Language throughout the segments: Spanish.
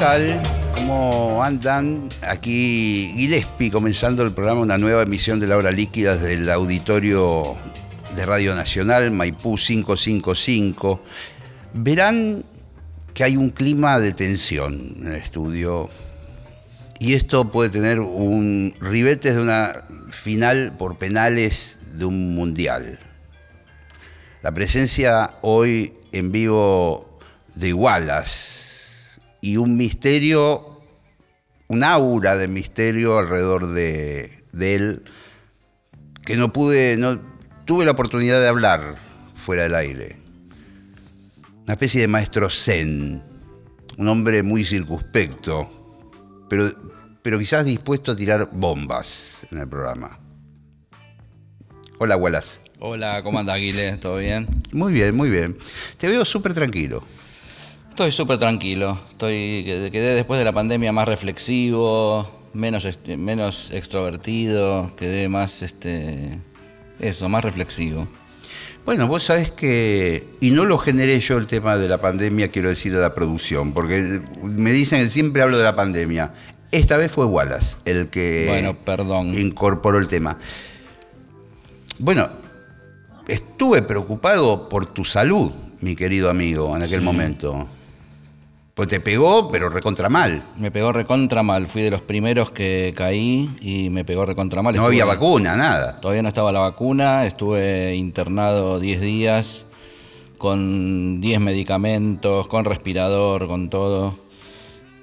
Tal? ¿Cómo andan? Aquí Gillespie comenzando el programa, una nueva emisión de la hora líquida desde el auditorio de Radio Nacional, Maipú 555. Verán que hay un clima de tensión en el estudio y esto puede tener un ribete de una final por penales de un mundial. La presencia hoy en vivo de Wallace y un misterio, un aura de misterio alrededor de, de él que no pude, no tuve la oportunidad de hablar fuera del aire. Una especie de maestro zen, un hombre muy circunspecto, pero, pero quizás dispuesto a tirar bombas en el programa. Hola, Wallace. Hola, ¿cómo anda Aguile? ¿Todo bien? Muy bien, muy bien. Te veo súper tranquilo. Estoy súper tranquilo. Estoy, quedé después de la pandemia más reflexivo, menos, menos extrovertido, quedé más, este, eso, más reflexivo. Bueno, vos sabés que, y no lo generé yo el tema de la pandemia, quiero decir, de la producción, porque me dicen que siempre hablo de la pandemia. Esta vez fue Wallace el que Bueno, perdón. incorporó el tema. Bueno, estuve preocupado por tu salud, mi querido amigo, en aquel Sí. momento. Pues te pegó, pero recontra mal. Me pegó recontra mal. Fui de los primeros que caí y me pegó recontra mal. No Estuve- había vacuna, nada. Todavía no estaba la vacuna. Estuve internado 10 días con 10 medicamentos, con respirador, con todo.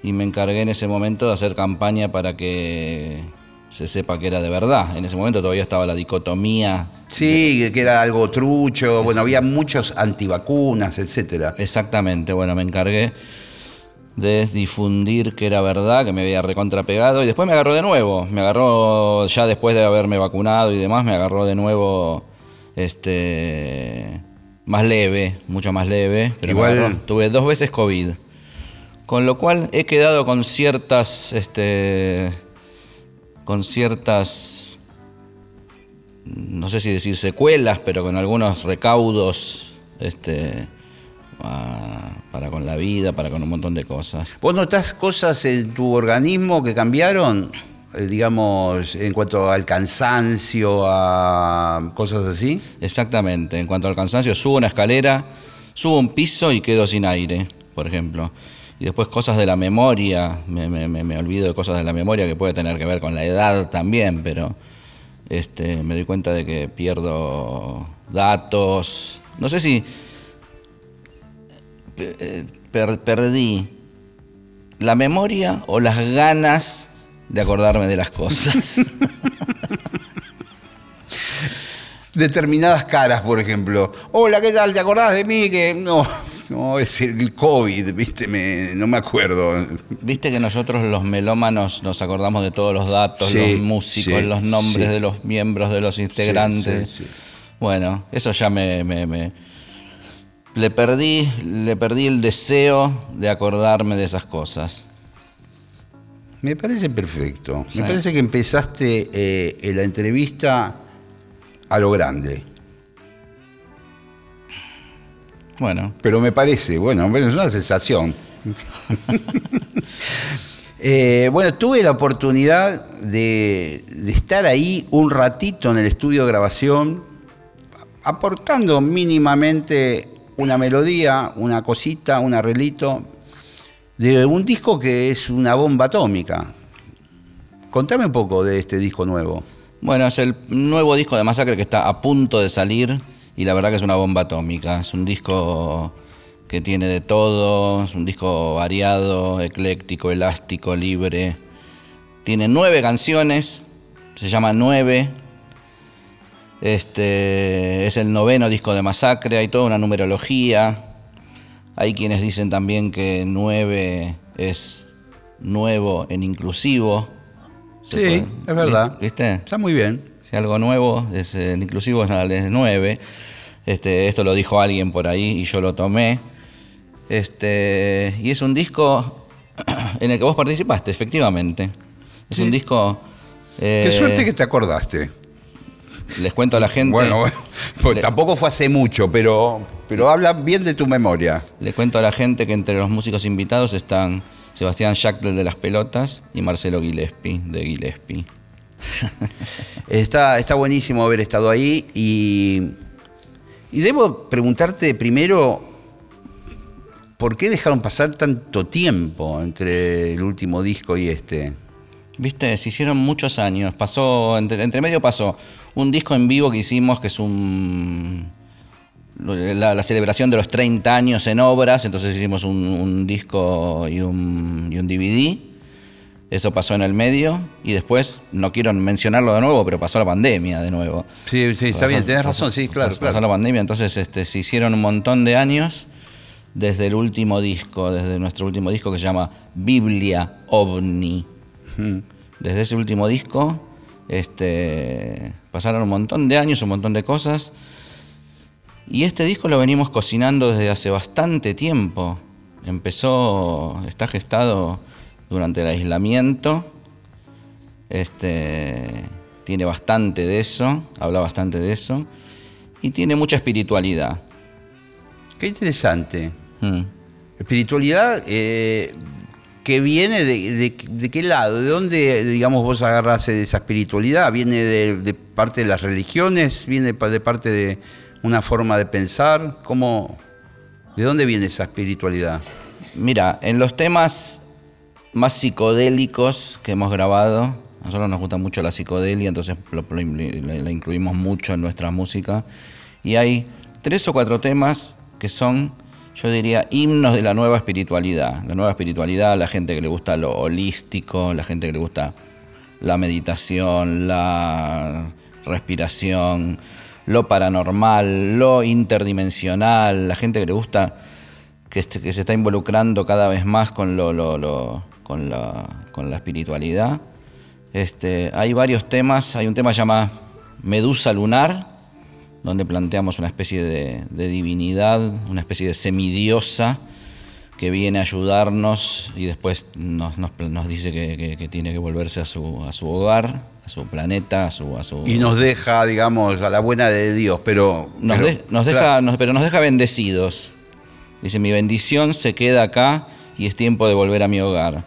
Y me encargué en ese momento de hacer campaña para que se sepa que era de verdad. En ese momento todavía estaba la dicotomía. Sí, que era algo trucho, bueno, había muchos antivacunas, etcétera. Exactamente, bueno, me encargué de difundir que era verdad, que me había recontrapegado y después me agarró de nuevo. Me agarró ya después de haberme vacunado y demás, me agarró de nuevo este más leve, mucho más leve, pero Igual- tuve dos veces COVID. Con lo cual he quedado con ciertas este con ciertas no sé si decir secuelas, pero con algunos recaudos este, a- para con la vida, para con un montón de cosas. ¿Vos notás cosas en tu organismo que cambiaron? Eh, digamos, en cuanto al cansancio, a cosas así. Exactamente, en cuanto al cansancio, subo una escalera, subo un piso y quedo sin aire, por ejemplo. Y después cosas de la memoria, me, me- olvido de cosas de la memoria que puede tener que ver con la edad también, pero este, me doy cuenta de que pierdo datos. No sé si per- perdí la memoria o las ganas de acordarme de las cosas. Determinadas caras, por ejemplo. Hola, ¿qué tal? ¿Te acordás de mí? Que no, no, es el COVID, ¿viste? Me- no me acuerdo. Viste que nosotros los melómanos nos acordamos de todos los datos, Sí, los músicos, sí, los nombres sí. de los miembros, de los integrantes. Bueno, eso ya me, me- me- le perdí, le perdí el deseo de acordarme de esas cosas. Me parece perfecto. Sí. Me parece que empezaste eh, en la entrevista a lo grande. Bueno, Pero me parece, bueno, es una sensación. Eh, bueno, tuve la oportunidad de, de estar ahí un ratito en el estudio de grabación, aportando mínimamente una melodía, una cosita, un arreglito, de un disco que es una bomba atómica. Contame un poco de este disco nuevo. Bueno, es el nuevo disco de Masacre que está a punto de salir y la verdad que es una bomba atómica. Es un disco que tiene de todo, es un disco variado, ecléctico, elástico, libre. Tiene nueve canciones, se llama Nueve. Este es el noveno disco de Masacre, hay toda una numerología Hay quienes dicen también que 9 es nuevo en inclusivo. Sí, es verdad. ¿Viste? Está muy bien. Si algo nuevo es en inclusivo es 9. Este, esto lo dijo alguien por ahí y yo lo tomé. Este, y es un disco en el que vos participaste, efectivamente. Es un disco. Qué suerte eh, que te acordaste. Les cuento a la gente. Bueno, pues tampoco fue hace mucho, pero, pero habla bien de tu memoria. Les cuento a la gente que entre los músicos invitados están Sebastián Schachtel de las pelotas y Marcelo Gillespie de Gillespie. está, está buenísimo haber estado ahí y, y debo preguntarte primero, ¿por qué dejaron pasar tanto tiempo entre el último disco y este? Viste, se hicieron muchos años. Pasó, entre, medio pasó un disco en vivo que hicimos, que es un. La, celebración de los 30 años en obras, entonces hicimos un, disco y un, y un, DVD. Eso pasó en el medio y después, no quiero mencionarlo de nuevo, pero pasó la pandemia de nuevo. Sí, sí, está bien, tienes razón, sí, claro. Pasó, la pandemia, entonces este, se hicieron un montón de años desde el último disco, desde nuestro último disco que se llama Biblia OVNI desde ese último disco este, pasaron un montón de años, un montón de cosas. Y este disco lo venimos cocinando desde hace bastante tiempo. Empezó, está gestado durante el aislamiento. Este, tiene bastante de eso, habla bastante de eso. Y tiene mucha espiritualidad. Qué interesante. Mm. Espiritualidad, eh, que viene de, qué lado, de dónde, digamos, vos agarras esa espiritualidad, viene de, parte de las religiones, viene de parte de una forma de pensar, ¿cómo, de dónde viene esa espiritualidad? Mira, en los temas más psicodélicos que hemos grabado, a nosotros nos gusta mucho la psicodelia, entonces la incluimos mucho en nuestra música, y hay tres o cuatro temas que son yo diría, himnos de la nueva espiritualidad. La nueva espiritualidad, la gente que le gusta lo holístico, la gente que le gusta la meditación, la respiración, lo paranormal, lo interdimensional, la gente que le gusta, que, que se está involucrando cada vez más con, lo, con, la, con la espiritualidad. Este, hay varios temas, hay un tema llamado Medusa Lunar, donde planteamos una especie de, divinidad, una especie de semidiosa que viene a ayudarnos y después nos, dice que, tiene que volverse a su, a su hogar, a su planeta, a su, a su... Y nos deja, digamos, a la buena de Dios, pero... Nos, deja, pero nos deja bendecidos. Dice, mi bendición se queda acá y es tiempo de volver a mi hogar.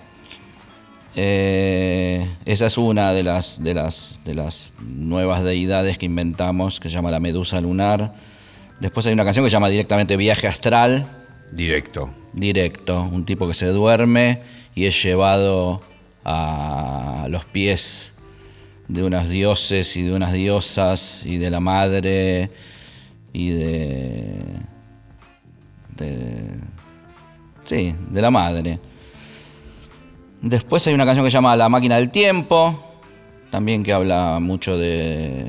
Eh, esa es una de las, de, las, de las nuevas deidades que inventamos, que se llama la Medusa Lunar. Después hay una canción que se llama directamente Viaje Astral. Directo. Directo. Un tipo que se duerme y es llevado a los pies de unos dioses y de unas diosas y de la madre y de, de sí, de la madre. Después hay una canción que se llama La máquina del tiempo, también que habla mucho de,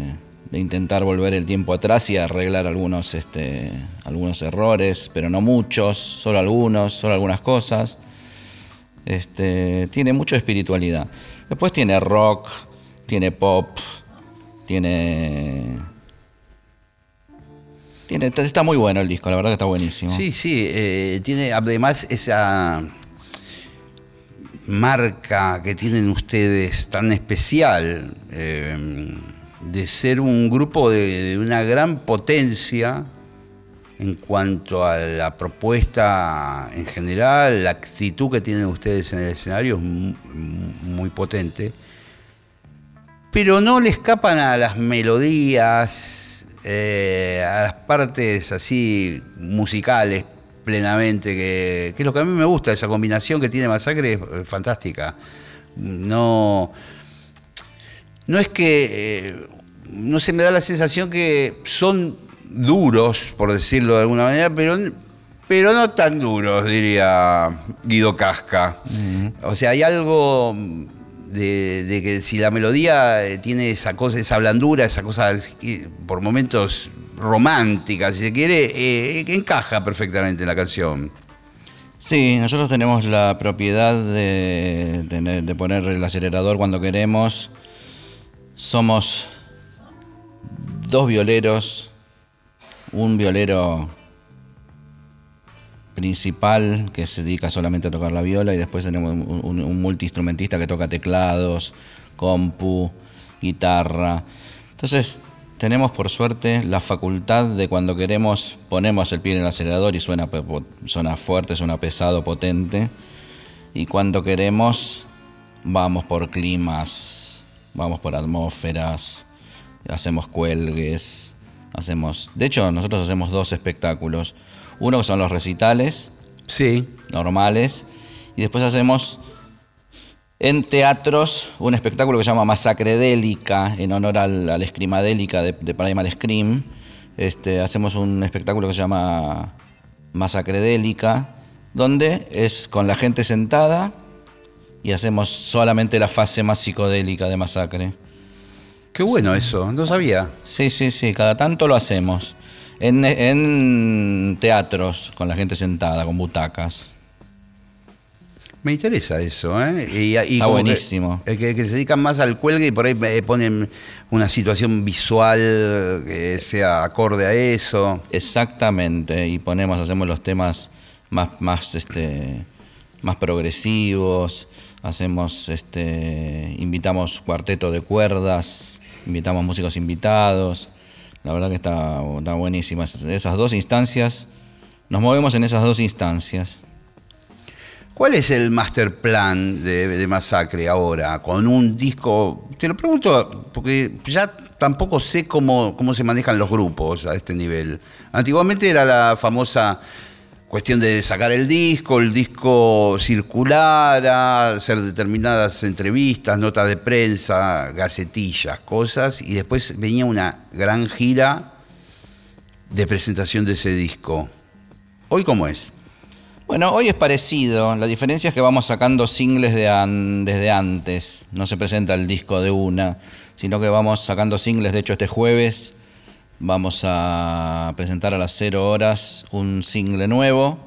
intentar volver el tiempo atrás y arreglar algunos, este, algunos errores, pero no muchos, solo algunos, solo algunas cosas. Este, tiene mucha espiritualidad. Después tiene rock, tiene pop, tiene tiene, está muy bueno el disco, la verdad que está buenísimo. Sí, sí, eh, tiene además esa marca que tienen ustedes tan especial eh, de ser un grupo de, una gran potencia en cuanto a la propuesta en general, la actitud que tienen ustedes en el escenario es muy, potente, pero no le escapan a las melodías, eh, a las partes así musicales plenamente, que, es lo que a mí me gusta, esa combinación que tiene Masacre es fantástica. No, no es que, eh, no se me da la sensación que son duros, por decirlo de alguna manera, pero, pero no tan duros, diría Guido Casca. O sea, hay algo de, que si la melodía eh, tiene esa cosa, esa blandura, esa cosa por momentos romántica, si se quiere, eh, encaja perfectamente en la canción. Sí, nosotros tenemos la propiedad de, de poner el acelerador cuando queremos. Somos dos violeros, un violero principal que se dedica solamente a tocar la viola y después tenemos un, un- multiinstrumentista que toca teclados, compu, guitarra. Entonces, tenemos por suerte la facultad de cuando queremos ponemos el pie en el acelerador y suena, suena fuerte, suena pesado, potente. Y cuando queremos vamos por climas, vamos por atmósferas, hacemos cuelgues, hacemos... De hecho, nosotros hacemos dos espectáculos. Uno que son los recitales Sí. normales y después hacemos en teatros un espectáculo que se llama Masacredélica en honor al, al Escrimadélica de, de Primal Scream. Este, hacemos un espectáculo que se llama Masacredélica donde es con la gente sentada y hacemos solamente la fase más psicodélica de Masacre. Qué bueno eso, no sabía. Sí, sí, sí, cada tanto lo hacemos. En, en teatros, con la gente sentada, con butacas. Me interesa eso, ¿eh? Y, y Está que- buenísimo. eh, Que, que se dedican más al cuelgue y por ahí eh, ponen una situación visual que sea acorde a eso. Exactamente, y ponemos, hacemos los temas más, más, este, más progresivos, hacemos, este, invitamos cuarteto de cuerdas, invitamos músicos invitados, la verdad que está, está buenísima. Esas- dos instancias, nos movemos en esas dos instancias. ¿Cuál es el master plan de, de Masacre ahora? Con un disco. Te lo pregunto porque ya tampoco sé cómo, cómo se manejan los grupos a este nivel. Antiguamente era la famosa cuestión de sacar el disco, el disco circulara, hacer determinadas entrevistas, notas de prensa, gacetillas, cosas, y después venía una gran gira de presentación de ese disco. ¿Hoy cómo es? Bueno, hoy es parecido. La diferencia es que vamos sacando singles de an- desde antes. No se presenta el disco de una, sino que vamos sacando singles. De hecho, este jueves vamos a presentar a las 0 horas un single nuevo,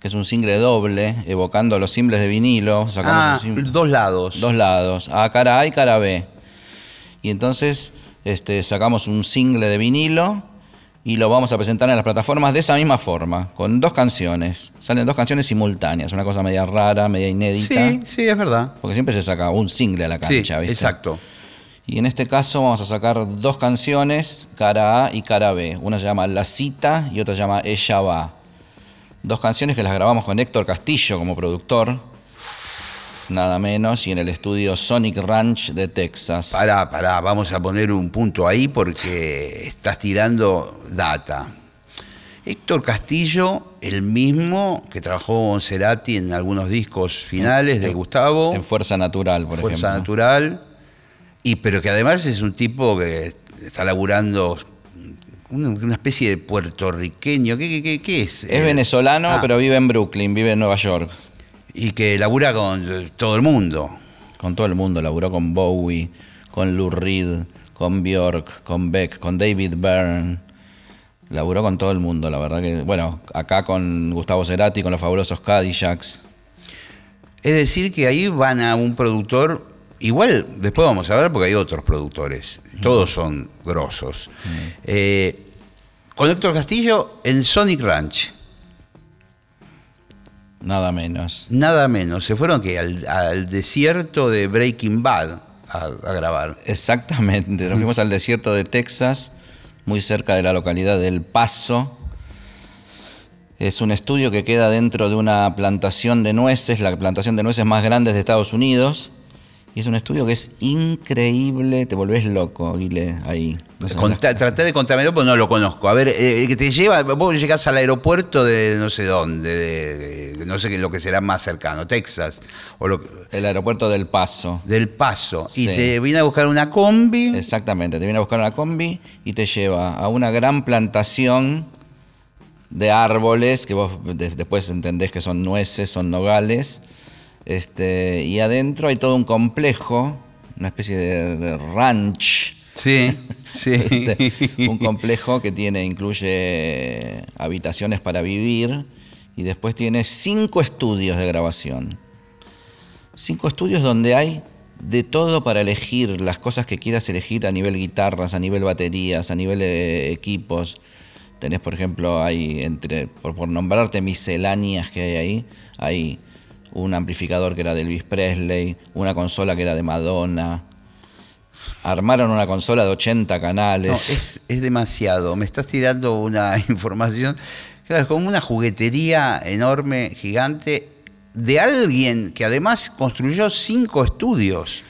que es un single doble, evocando los singles de vinilo. Ah, dos lados. dos lados, a cara A y cara B. Y entonces este, sacamos un single de vinilo y lo vamos a presentar en las plataformas de esa misma forma, con dos canciones. Salen dos canciones simultáneas, una cosa media rara, media inédita. Sí, sí, es verdad. Porque siempre se saca un single a la Sí, cancha, ¿viste? exacto. Y en este caso vamos a sacar dos canciones, cara A y cara B. Una se llama La Cita y otra se llama Ella Va. Dos canciones que las grabamos con Héctor Castillo como productor, nada menos, y en el estudio Sonic Ranch de Texas. Pará, pará, vamos a poner un punto ahí porque estás tirando data. Héctor Castillo, el mismo que trabajó con Cerati en algunos discos finales de Gustavo, En Fuerza Natural, por Fuerza ejemplo. Natural, y pero que además es un tipo que está laburando una, especie de puertorriqueño. ¿Qué, qué- qué- es? Es Eh, venezolano, ah, pero vive en Brooklyn, vive en Nueva York. Y que labura con todo el mundo. Con todo el mundo, laburó con Bowie, con Lou Reed, con Bjork, con Beck, con David Byrne. Laburó con todo el mundo, la verdad que. Bueno, acá con Gustavo Cerati, con los fabulosos Cadillacs. Es decir, que ahí van a un productor, igual después vamos a ver porque hay otros productores, todos son grosos. Eh, con Héctor Castillo en Sonic Ranch, Nada menos. nada menos, se fueron que al, al desierto de Breaking Bad a, a grabar. Exactamente. Nos fuimos al desierto de Texas, muy cerca de la localidad del Paso. Es un estudio que queda dentro de una plantación de nueces, la plantación de nueces más grande de Estados Unidos. Y es un estudio que es increíble, te volvés loco, Guile, ahí. No Conta- traté de contármelo, pero no lo conozco. A ver, eh, que te lleva, vos llegás al aeropuerto de no sé dónde, de, de- no sé qué lo que será más cercano, Texas, o lo, El aeropuerto del Paso. del Paso, y te viene a buscar una combi. Exactamente, te viene a buscar una combi y te lleva a una gran plantación de árboles que vos de- después entendés que son nueces, son nogales. Este, y adentro hay todo un complejo, una especie de, de ranch. Sí, sí. este, un complejo que tiene, incluye habitaciones para vivir y después tiene cinco estudios de grabación. Cinco estudios donde hay de todo para elegir las cosas que quieras elegir a nivel guitarras, a nivel baterías, a nivel eh, equipos. Tenés, por ejemplo, hay entre, por, por, nombrarte misceláneas que hay ahí, hay un amplificador que era de Elvis Presley, una consola que era de Madonna. Armaron una consola de 80 canales. No, es, es demasiado. Me estás tirando una información. Claro, es como una juguetería enorme, gigante, de alguien que además construyó cinco estudios.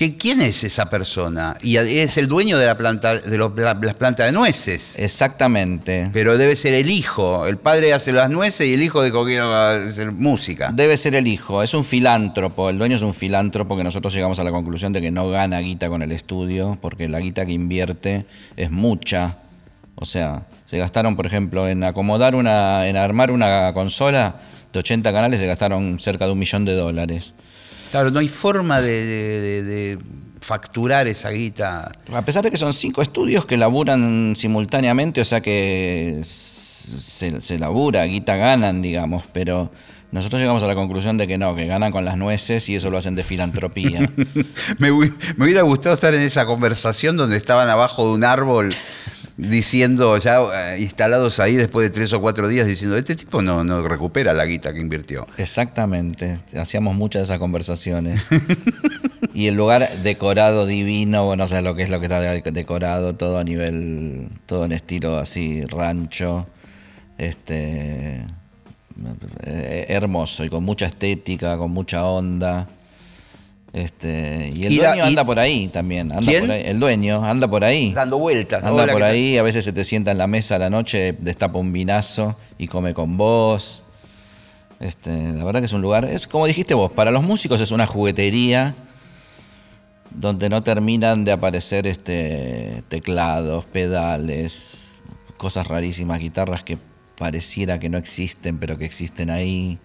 ¿Que, ¿Quién es esa persona? Y es el dueño de la planta de los, la, las plantas de nueces. Exactamente. Pero debe ser el hijo. El padre hace las nueces y el hijo dijo quiero hacer música. Debe ser el hijo. Es un filántropo. El dueño es un filántropo que nosotros llegamos a la conclusión de que no gana guita con el estudio porque la guita que invierte es mucha. O sea, se gastaron, por ejemplo, en acomodar una, en armar una consola de 80 canales se gastaron cerca de un millón de dólares. Claro, no hay forma de, de, de, de, facturar esa guita. A pesar de que son cinco estudios que laburan simultáneamente, o sea que se, se labura, guita ganan, digamos, pero nosotros llegamos a la conclusión de que no, que ganan con las nueces y eso lo hacen de filantropía. me, me hubiera gustado estar en esa conversación donde estaban abajo de un árbol diciendo, ya eh, instalados ahí después de tres o cuatro días, diciendo, este tipo no, no recupera la guita que invirtió. Exactamente, hacíamos muchas de esas conversaciones. y el lugar decorado divino, bueno, o sea, lo que es lo que está decorado, todo a nivel, todo en estilo así, rancho, este, eh, hermoso y con mucha estética, con mucha onda. Este, y el Y dueño y- anda por ahí también. Anda ¿Quién? por ahí. El dueño anda por ahí. Dando vueltas. Anda Hola, por ahí, a veces se te sienta en la mesa a la noche, destapa un vinazo y come con vos. Este, la verdad que es un lugar, es como dijiste vos, para los músicos es una juguetería donde no terminan de aparecer este, teclados, pedales, cosas rarísimas, guitarras que pareciera que no existen, pero que existen ahí.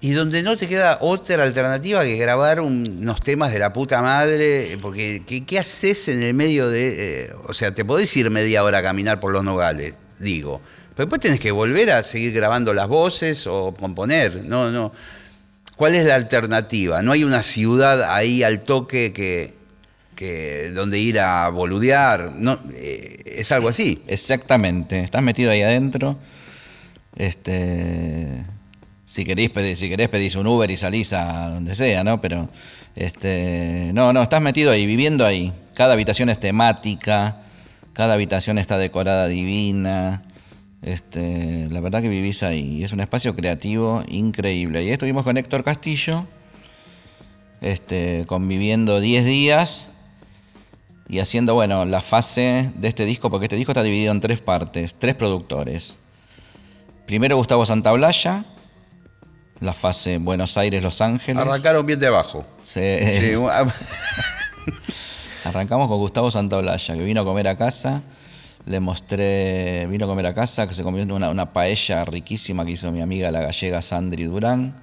Y donde no te queda otra alternativa que grabar un- unos temas de la puta madre, porque ¿qué, qué haces en el medio de...? eh, o sea, te podés ir media hora a caminar por los nogales, digo. Pero después tenés que volver a seguir grabando las voces o componer. No, no. ¿Cuál es la alternativa? No hay una ciudad ahí al toque que, que donde ir a boludear. No, eh, es algo así. Exactamente, estás metido ahí adentro. Este, si querés pedir, si querés pedís un Uber y salís a donde sea, ¿no? Pero este, no, no, estás metido ahí, viviendo ahí. Cada habitación es temática, cada habitación está decorada divina. Este, la verdad que vivís ahí. Es un espacio creativo increíble. Y estuvimos con Héctor Castillo, este, conviviendo 10 días y haciendo, bueno, la fase de este disco, porque este disco está dividido en tres partes, tres productores. Primero Gustavo Santaolalla, la fase Buenos Aires-Los Ángeles. Arrancaron bien de abajo. Sí, Arrancamos con Gustavo Santaolalla, que vino a comer a casa. Le mostré, vino a comer a casa, que se comió una, una paella riquísima que hizo mi amiga la gallega Sandri Durán.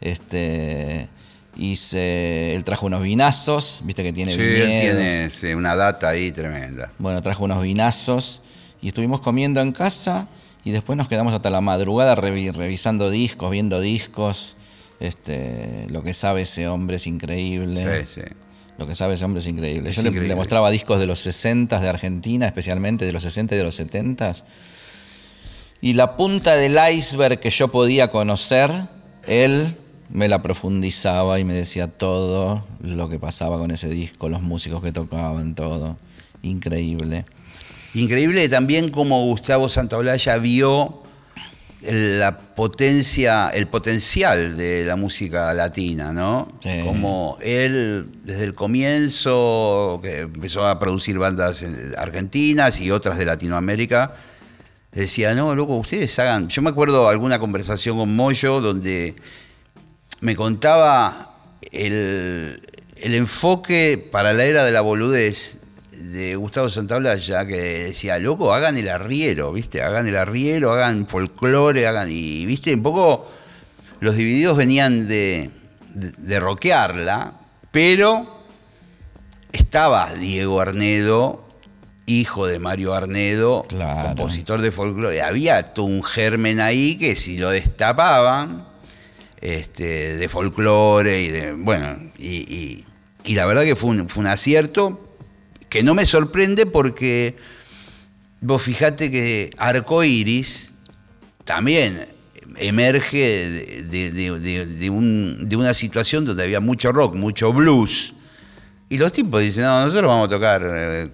Este, hice, él trajo unos vinazos, viste que tiene sí, viñedos. tiene sí, una data ahí tremenda. Bueno, trajo unos vinazos y estuvimos comiendo en casa y después nos quedamos hasta la madrugada revi- revisando discos, viendo discos. Este, lo que sabe ese hombre es increíble. Sí, sí. Lo que sabe ese hombre es increíble. Es Yo increíble. Le, mostraba discos de los 60 de Argentina, especialmente de los 60 y de los 70 Y la punta del iceberg que yo podía conocer, él me la profundizaba y me decía todo lo que pasaba con ese disco, los músicos que tocaban, todo. Increíble. Increíble también cómo Gustavo Santaolalla vio la potencia, el potencial de la música latina, ¿no? Sí. Como él, desde el comienzo, que empezó a producir bandas argentinas y otras de Latinoamérica, decía, no, loco, ustedes hagan. Yo me acuerdo alguna conversación con Moyo donde me contaba el, el enfoque para la era de la boludez de Gustavo Santaolalla, que decía, loco, hagan el arriero, ¿viste? Hagan el arriero, hagan folclore, hagan. Y, ¿viste? Un poco los divididos venían de, de, de rockearla, pero estaba Diego Arnedo hijo de Mario Arnedo, Claro. compositor de folclore. Había todo un germen ahí que si lo destapaban, este, de folclore y de. Bueno, y, y- y la verdad que fue un, fue un acierto que no me sorprende porque vos fijate que Arco Iris también emerge de, de- de- un- de una situación donde había mucho rock, mucho blues. Y los tipos dicen, no, nosotros vamos a tocar eh,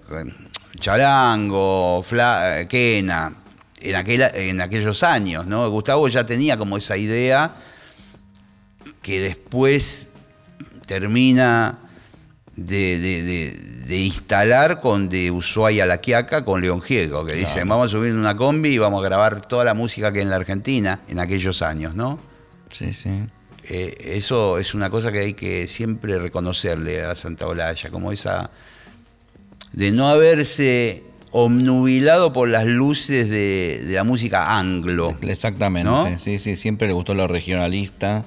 charango, fla, quena, en, aquel, en aquellos años, ¿no? Gustavo ya tenía como esa idea que después termina de- de instalar con de Ushuaia a La Quiaca con León Gieco, que dicen, vamos a subir en una combi y vamos a grabar toda la música que hay en la Argentina en aquellos años, ¿no? Sí, sí. Eh, eso es una cosa que hay que siempre reconocerle a Santa Olalla, como esa de no haberse obnubilado por las luces de, de la música anglo. Exactamente, ¿No? sí, sí, siempre le gustó lo regionalista,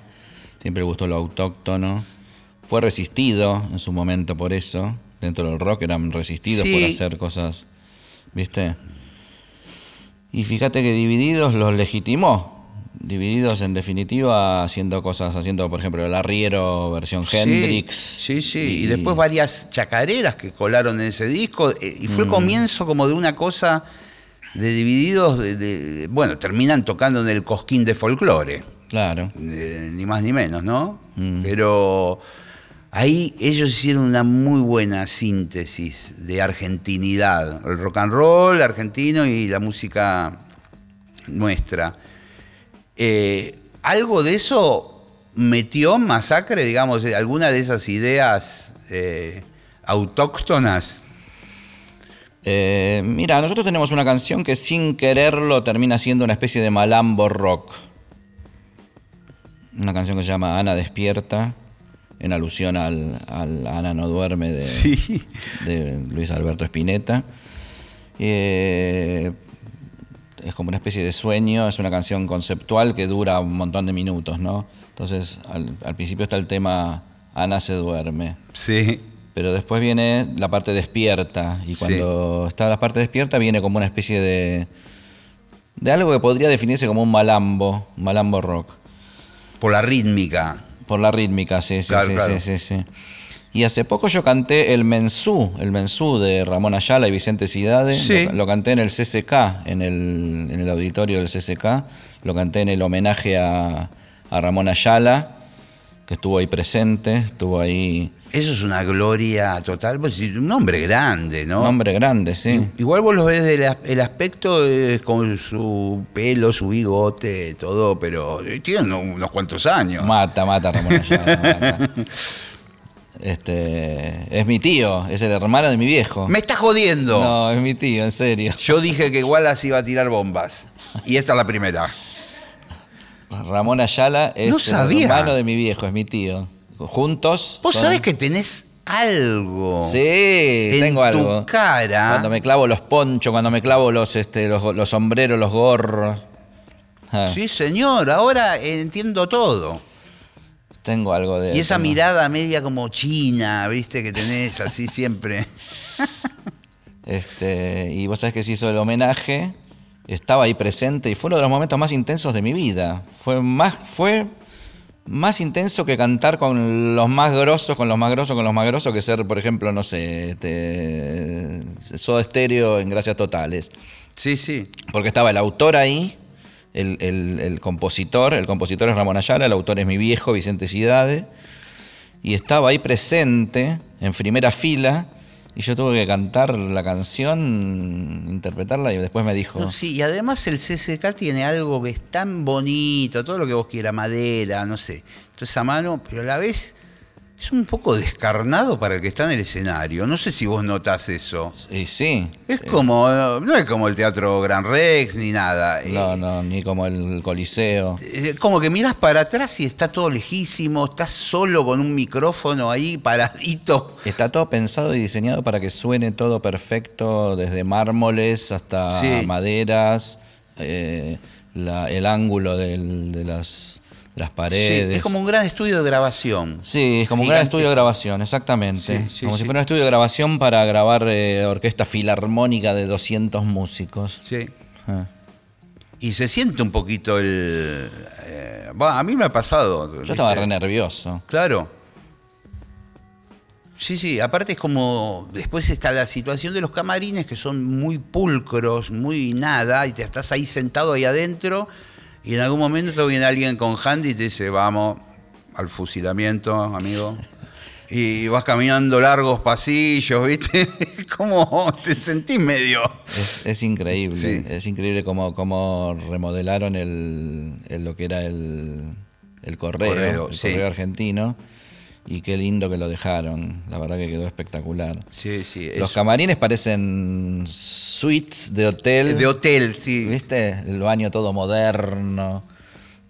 siempre le gustó lo autóctono. Fue resistido en su momento por eso, dentro del rock eran resistidos Sí. por hacer cosas, ¿viste? Y fíjate que Divididos los legitimó. Divididos en definitiva haciendo cosas, haciendo por ejemplo el arriero versión Sí, Hendrix. Sí, sí, y, después varias chacareras que colaron en ese disco, eh, y Mm. fue el comienzo como de una cosa de divididos, de, de- bueno, terminan tocando en el cosquín de folclore. Claro. Eh, ni más ni menos, ¿no? Mm. Pero ahí ellos hicieron una muy buena síntesis de argentinidad, el rock and roll argentino y la música nuestra. Eh, algo de eso metió Masacre, digamos, eh, alguna de esas ideas eh, autóctonas. Mira, nosotros tenemos una canción que sin quererlo termina siendo una especie de malambo rock. Una canción que se llama Ana despierta, en alusión al, al Ana no duerme de, Sí. de Luis Alberto Spinetta. Eh, es como una especie de sueño, es una canción conceptual que dura un montón de minutos, ¿no? Entonces, al, al principio está el tema Ana se duerme. Sí. Pero después viene la parte despierta. Y cuando está la parte despierta viene como una especie de. de algo que podría definirse como un malambo, un malambo rock. Por la rítmica. Por la rítmica, sí, sí, Claro, sí, claro. sí, sí, sí. Y hace poco yo canté el Mensú, el Mensú de Ramón Ayala y Vicente Cidade. Sí. Lo, lo canté en el CCK, en el, en el auditorio del CCK. Lo canté en el homenaje a, a Ramón Ayala, que estuvo ahí presente, estuvo ahí. Eso es una gloria total. pues, un hombre grande, ¿no? Un hombre grande, sí. Igual vos lo ves del el aspecto eh, con su pelo, su bigote, todo, pero tiene unos, unos cuantos años. Mata, mata Ramón Ayala, mata. Este, es mi tío, es el hermano de mi viejo. Me estás jodiendo. No, es mi tío, en serio. Yo dije que Wallace iba a tirar bombas. Y esta es la primera. Ramón Ayala es No sabía. hermano de mi viejo, es mi tío. Juntos. Vos son- sabés que tenés algo. Sí, en tengo tu algo. cara. Cuando me clavo los ponchos, cuando me clavo los, este, los, los sombreros, los gorros. Ah, Sí, señor, ahora entiendo todo. Tengo algo de. Y esa tengo- mirada media como china, viste, que tenés así siempre. Este, y vos sabés que se hizo el homenaje, estaba ahí presente y fue uno de los momentos más intensos de mi vida. Fue más, fue más intenso que cantar con los más grosos, con los más grosos, con los más grosos, que ser, por ejemplo, no sé, este, Soda Stereo en Gracias Totales. Sí, sí. Porque estaba el autor ahí, el, el- el compositor, el compositor es Ramón Ayala, el autor es mi viejo, Vicente Cidade, y estaba ahí presente, en primera fila, y yo tuve que cantar la canción, interpretarla, y después me dijo, sí, y además el CCK tiene algo que es tan bonito, todo lo que vos quieras, madera, no sé, toda esa mano, pero a la vez es un poco descarnado para el que está en el escenario. No sé si vos notás eso. y sí, Es como, no es como el Teatro Gran Rex ni nada. no, Eh, no, ni como el Coliseo. eh, Como que mirás para atrás y está todo lejísimo, estás solo con un micrófono ahí paradito. Está todo pensado y diseñado para que suene todo perfecto, desde mármoles hasta Sí. maderas, eh, la- el ángulo del- de, las, las Sí, paredes. es como un gran estudio de grabación. Sí, es como un gran estudio de grabación, exactamente. Sí, sí, como si fuera un estudio de grabación para grabar eh, orquesta filarmónica de 200 músicos. Sí. Ah. Y se siente un poquito el... eh, a mí me ha pasado. Yo estaba re nervioso. Claro. Sí, sí, aparte es como, después está la situación de los camarines que son muy pulcros, muy nada, y te estás ahí sentado ahí adentro, y en algún momento viene alguien con handy y te dice, vamos al fusilamiento, amigo. Y vas caminando largos pasillos, ¿viste? como te sentís medio... Es, es increíble, Sí. es increíble cómo, cómo remodelaron el, el- lo que era el, el correo, Correo, el sí. correo argentino. Y qué lindo que lo dejaron. La verdad que quedó espectacular. Sí, sí. Los es- camarines parecen suites de hotel. de hotel, sí. ¿Viste? El baño todo moderno.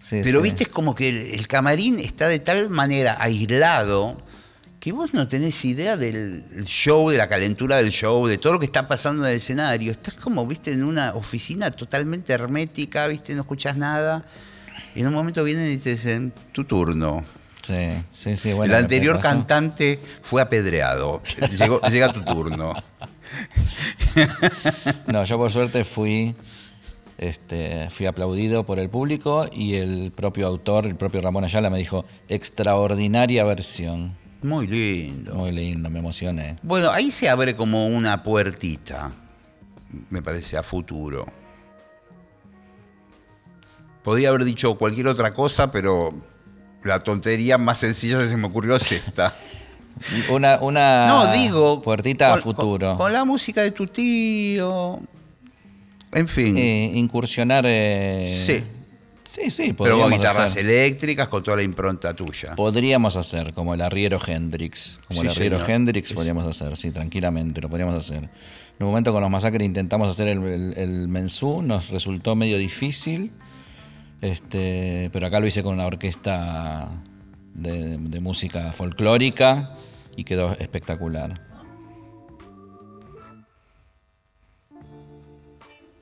Sí, Pero sí. viste es como que el, el camarín está de tal manera aislado que vos no tenés idea del el show, de la calentura del show, de todo lo que está pasando en el escenario. Estás como, viste, en una oficina totalmente hermética, viste, no escuchás nada. Y en un momento vienen y te dicen, tu turno. Sí, sí, sí. Bueno, el anterior cantante fue apedreado. Llegó- llega tu turno. No, yo por suerte fui, este, fui aplaudido por el público y el propio autor, el propio Ramón Ayala, me dijo, extraordinaria versión. Muy lindo. Muy lindo, me emocioné. Bueno, ahí se abre como una puertita, me parece, a futuro. Podría haber dicho cualquier otra cosa, pero la tontería más sencilla que se me ocurrió es esta. Una, una no, digo... puertita a con- futuro. Con, con la música de tu tío. En fin. Sí, incursionar. eh, Sí. Sí, sí, pero con guitarras hacer. eléctricas, con toda la impronta tuya. Podríamos hacer, como el arriero Hendrix. Como Sí, el arriero señor. Hendrix Es- podríamos hacer, sí, tranquilamente, lo podríamos hacer. En un momento con los masacres intentamos hacer el, el, el mensú, nos resultó medio difícil, este, pero acá lo hice con una orquesta de, de música folclórica y quedó espectacular.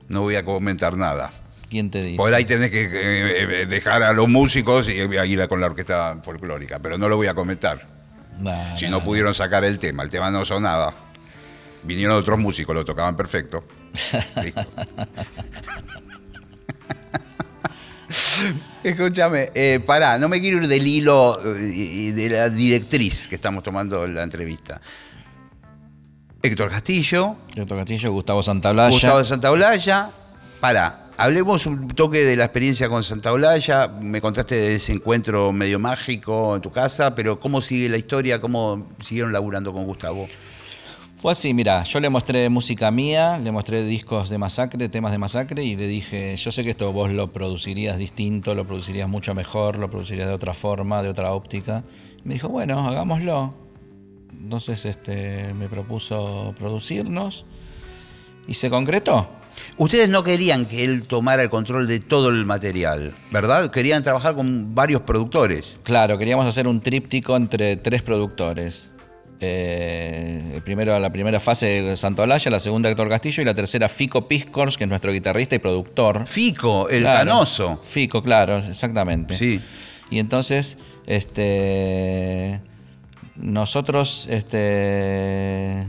No voy a comentar nada. ¿Quién te dice? Por ahí tenés que eh, eh, dejar a los músicos y ir con la orquesta folclórica, pero no lo voy a comentar. Nah, Si nah, no pudieron sacar el tema, el tema no sonaba. Vinieron otros músicos, lo tocaban perfecto. Listo. Escúchame, eh, pará, no me quiero ir del hilo eh, y- de la directriz que estamos tomando en la entrevista. Héctor Castillo, Héctor Castillo, Gustavo Santaolalla. Gustavo Santaolalla. Pará, hablemos un toque de la experiencia con Santaolalla. Me contaste de ese encuentro medio mágico en tu casa, pero ¿cómo sigue la historia? ¿Cómo siguieron laburando con Gustavo? Fue así, mira, yo le mostré música mía, le mostré discos de masacre, temas de masacre y le dije, yo sé que esto vos lo producirías distinto, lo producirías mucho mejor, lo producirías de otra forma, de otra óptica. Me dijo, bueno, hagámoslo. Entonces este, me propuso producirnos y se concretó. Ustedes no querían que él tomara el control de todo el material, ¿verdad? Querían trabajar con varios productores. Claro, queríamos hacer un tríptico entre tres productores. Eh, primero, la primera fase Santo Alaya, la segunda Héctor Castillo y la tercera Fico Piscors, que es nuestro guitarrista y productor. Fico, el Claro. canoso. Fico, claro, exactamente. Sí. Y entonces, este, nosotros, este,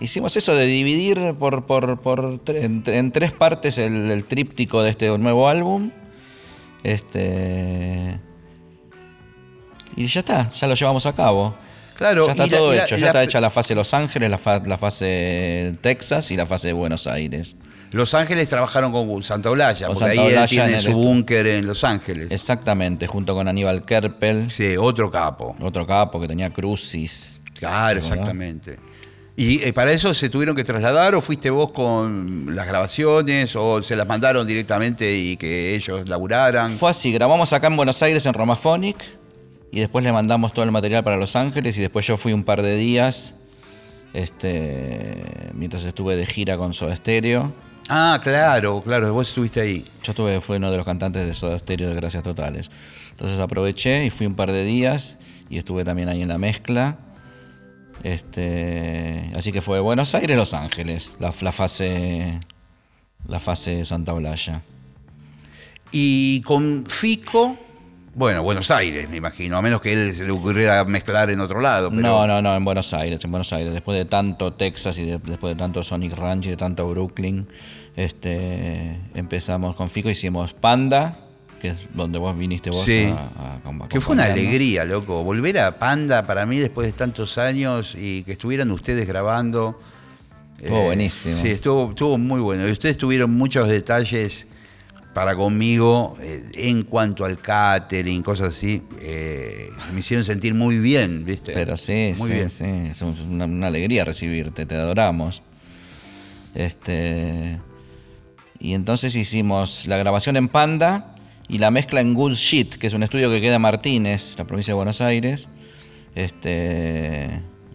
hicimos eso de dividir por, por, por en tres partes el, el tríptico de este nuevo álbum. Este, y ya está, ya lo llevamos a cabo. Claro, ya está todo la- hecho, ya la- está hecha la fase Los Ángeles, la, fa- la fase Texas y la fase de Buenos Aires. Los Ángeles trabajaron con Santa Olalla, Con porque ahí Santa él Olalla tiene su búnker en Los Ángeles. Exactamente, junto con Aníbal Kerpel, Sí, otro capo. otro capo que tenía crucis. Claro, ¿Verdad? exactamente. ¿Y eh, para eso se tuvieron que trasladar o fuiste vos con las grabaciones o se las mandaron directamente y que ellos laburaran? Fue así, grabamos acá en Buenos Aires en Romaphonic y después le mandamos todo el material para Los Ángeles y después yo fui un par de días este, mientras estuve de gira con Soda Stereo. Ah, claro, claro, vos estuviste ahí. Yo estuve, fui uno de los cantantes de Soda Stereo de Gracias Totales. Entonces aproveché y fui un par de días y estuve también ahí en la mezcla. Este, así que fue Buenos Aires, Los Ángeles, la, la fase la fase Santa Olalla. Y con Fico, Bueno, Buenos Aires, me imagino, a menos que él se le ocurriera mezclar en otro lado. pero- No, no, no, en Buenos Aires, en Buenos Aires. Después de tanto Texas y de- después de tanto Sonic Ranch y de tanto Brooklyn, este, empezamos con Fico, hicimos Panda, que es donde vos viniste vos Sí. a, a- a Que fue una alegría, loco. Volver a Panda para mí después de tantos años y que estuvieran ustedes grabando. Estuvo buenísimo. Sí, estuvo, estuvo muy bueno. Y ustedes tuvieron muchos detalles para conmigo eh, en cuanto al catering, cosas así. eh, me hicieron sentir muy bien, ¿viste? Pero sí, muy sí, bien. sí, es un- una, una alegría recibirte, te adoramos. Este, y entonces hicimos la grabación en Panda y la mezcla en Good Shit, que es un estudio que queda en Martínez, la provincia de Buenos Aires. Este,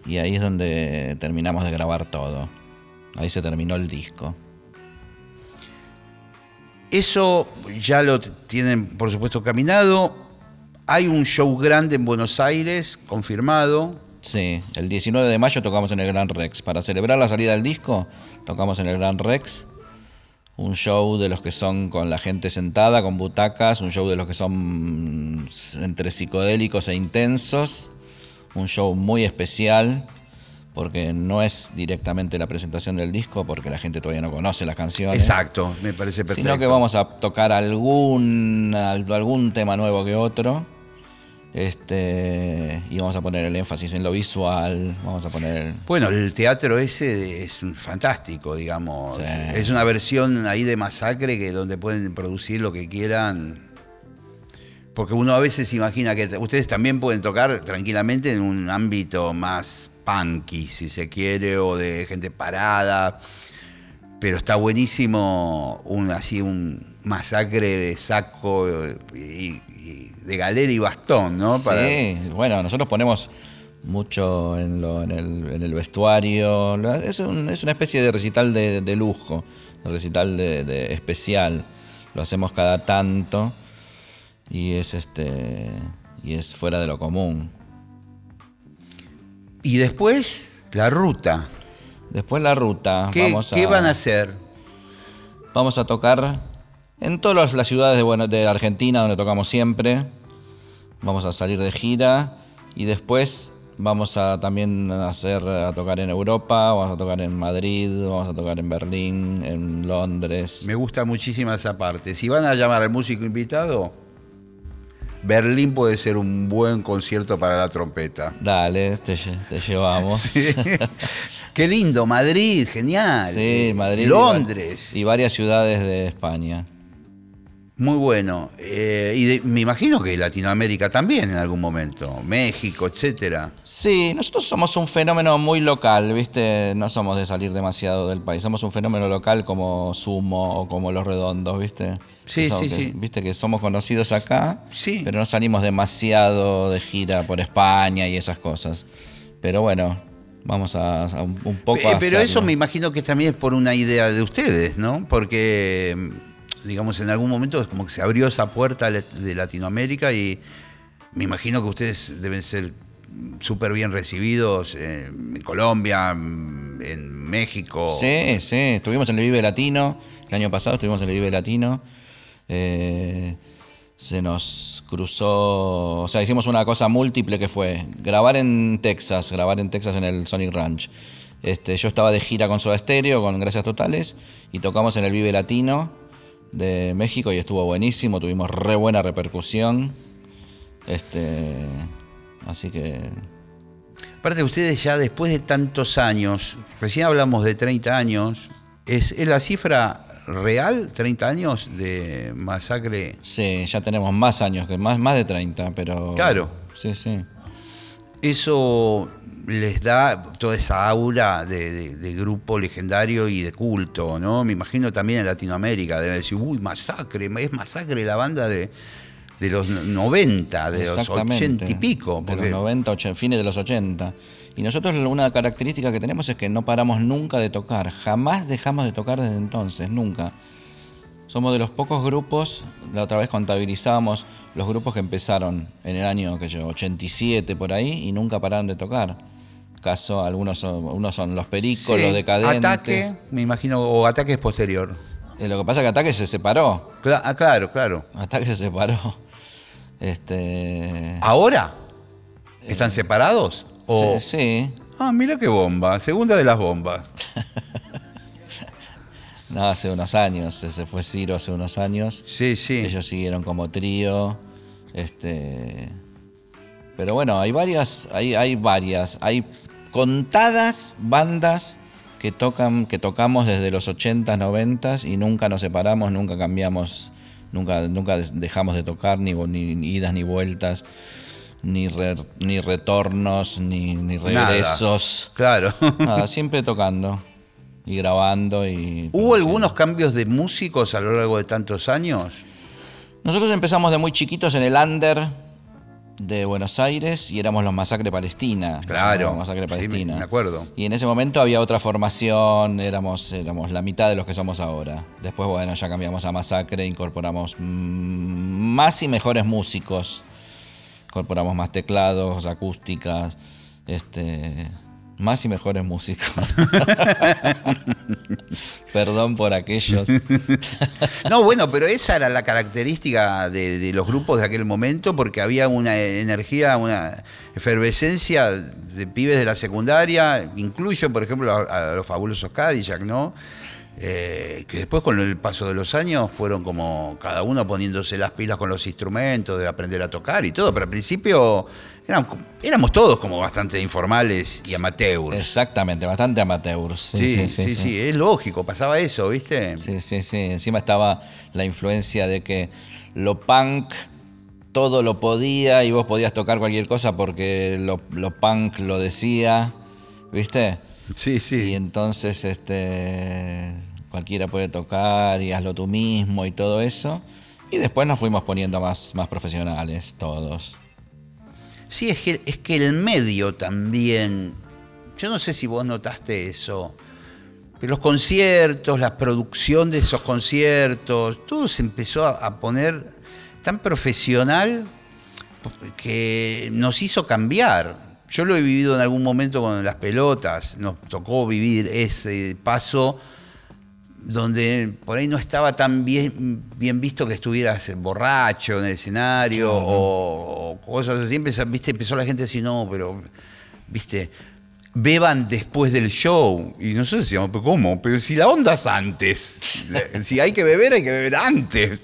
y ahí es donde terminamos de grabar todo. Ahí se terminó el disco. Eso ya lo tienen, por supuesto, caminado. Hay un show grande en Buenos Aires, confirmado. Sí, el 19 de mayo tocamos en el Gran Rex. Para celebrar la salida del disco, tocamos en el Gran Rex. Un show de los que son con la gente sentada, con butacas. Un show de los que son mm, entre psicodélicos e intensos. Un show muy especial, porque no es directamente la presentación del disco, porque la gente todavía no conoce las canciones. Exacto, me parece perfecto. Sino que vamos a tocar algún, algún tema nuevo que otro. Este, y vamos a poner el énfasis en lo visual. Vamos a poner. Bueno, el teatro ese es fantástico, digamos. Sí. Es una versión ahí de masacre que donde pueden producir lo que quieran. Porque uno a veces imagina que ustedes también pueden tocar tranquilamente en un ámbito más punky, si se quiere, o de gente parada. Pero está buenísimo un así un masacre de saco y, y de galera y bastón, ¿no? Para- Sí, bueno, nosotros ponemos mucho en, lo- en el, en el vestuario. Es, un- es una especie de recital de, de lujo, de recital de, de especial. Lo hacemos cada tanto y es este y es fuera de lo común. Y después, la ruta. Después la ruta. ¿Qué, vamos a, qué van a hacer? Vamos a tocar en todas las ciudades de, de Argentina donde tocamos siempre. Vamos a salir de gira y después vamos a también hacer a tocar en Europa, vamos a tocar en Madrid, vamos a tocar en Berlín, en Londres. Me gusta muchísimo esa parte. Si van a llamar al músico invitado, Berlín puede ser un buen concierto para la trompeta. Dale, te, lle- te llevamos. Sí. Qué lindo, Madrid, genial. Sí, Madrid. Londres. Y varias ciudades de España. Muy bueno. Eh, y de- me imagino que Latinoamérica también en algún momento. México, etcétera. Sí, nosotros somos un fenómeno muy local, ¿viste? No somos de salir demasiado del país. Somos un fenómeno local como Sumo o como Los Redondos, ¿viste? Sí, sí, que- sí. Viste que somos conocidos acá, Sí. pero no salimos demasiado de gira por España y esas cosas. Pero bueno, vamos a, a un, un poco Eh, a Pero eso me imagino que también es por una idea de ustedes, ¿no? Porque, digamos, en algún momento como que se abrió esa puerta de Latinoamérica y me imagino que ustedes deben ser súper bien recibidos eh, en Colombia, en México. Sí, sí, estuvimos en el Vive Latino, el año pasado estuvimos en el Vive Latino. eh, se nos cruzó, o sea, hicimos una cosa múltiple que fue grabar en Texas, grabar en Texas en el Sonic Ranch. Este, yo estaba de gira con Soda Stereo, con Gracias Totales, y tocamos en el Vive Latino de México y estuvo buenísimo, tuvimos re buena repercusión. Este, así que Aparte, ustedes ya después de tantos años, recién hablamos de 30 años, ¿es, es la cifra real, 30 años de masacre? sí, ya tenemos más años, que más, más de 30, pero... Claro. Sí, sí. eso les da toda esa aura de, de- de grupo legendario y de culto, ¿no? Me imagino también en Latinoamérica, deben decir, uy, masacre, es masacre la banda de, de los 90, de los Exactamente. 80 y pico. De los 90, och- fines de los 80. Y nosotros una característica que tenemos es que no paramos nunca de tocar. Jamás dejamos de tocar desde entonces, nunca. Somos de los pocos grupos, la otra vez contabilizábamos los grupos que empezaron en el año que yo, 87 por ahí y nunca pararon de tocar. Caso, algunos son, unos son los pericos, Sí, los decadentes. Ataque, me imagino, o ataque es posterior. Eh, Lo que pasa es que Ataque se separó. Cla- ah, claro, claro. Hasta que se separó. Este, ¿Ahora? ¿Están separados? O... sí, sí. Ah, mira qué bomba. Segunda de las bombas. No, hace unos años, se fue Ciro hace unos años. Sí, sí. Ellos siguieron como trío. Este. Pero bueno, hay varias, hay, hay varias, hay contadas bandas que tocan, que tocamos desde los 80s, 90s y nunca nos separamos, nunca cambiamos, nunca, nunca dejamos de tocar, ni, idas ni vueltas, ni, re- ni retornos, ni, ni Nada. regresos. Claro. Nada, siempre tocando y grabando y. ¿Hubo algunos cambios de músicos a lo largo de tantos años? Nosotros empezamos de muy chiquitos en el under de Buenos Aires y éramos los Masacre Palestina. Claro. Los Masacre Sí, Palestina. me- me acuerdo. Y en ese momento había otra formación, éramos, éramos la mitad de los que somos ahora. Después, bueno, ya cambiamos a Masacre, incorporamos más y mejores músicos. Incorporamos más teclados, acústicas, este, más y mejores músicos. Perdón por aquellos. No, bueno, pero esa era la característica de, de los grupos de aquel momento, porque había una energía, una efervescencia de pibes de la secundaria, incluyo, por ejemplo, a, a los fabulosos Cadillac, ¿no? Eh, que después con el paso de los años fueron como cada uno poniéndose las pilas con los instrumentos, de aprender a tocar y todo, pero al principio eran- éramos todos como bastante informales y amateurs. Exactamente, bastante amateurs. Sí sí, sí, es lógico, pasaba eso, ¿viste? Sí, sí, sí. Encima estaba la influencia de que lo punk todo lo podía y vos podías tocar cualquier cosa porque lo, lo punk lo decía, ¿viste? Sí, Y sí. entonces este cualquiera puede tocar y hazlo tú mismo y todo eso. Y después nos fuimos poniendo más, más profesionales todos. Sí, es que, es que el medio también. Yo no sé si vos notaste eso. Pero los conciertos, la producción de esos conciertos, todo se empezó a, a poner tan profesional que nos hizo cambiar. Yo lo he vivido en algún momento con las pelotas, nos tocó vivir ese paso donde por ahí no estaba tan bien, bien visto que estuvieras borracho en el escenario o, o cosas así. Empezó, ¿viste? empezó la gente a decir, no, pero, viste, beban después del show. Y nosotros decíamos, pero ¿cómo? Pero si la onda es antes. si hay que beber, hay que beber antes.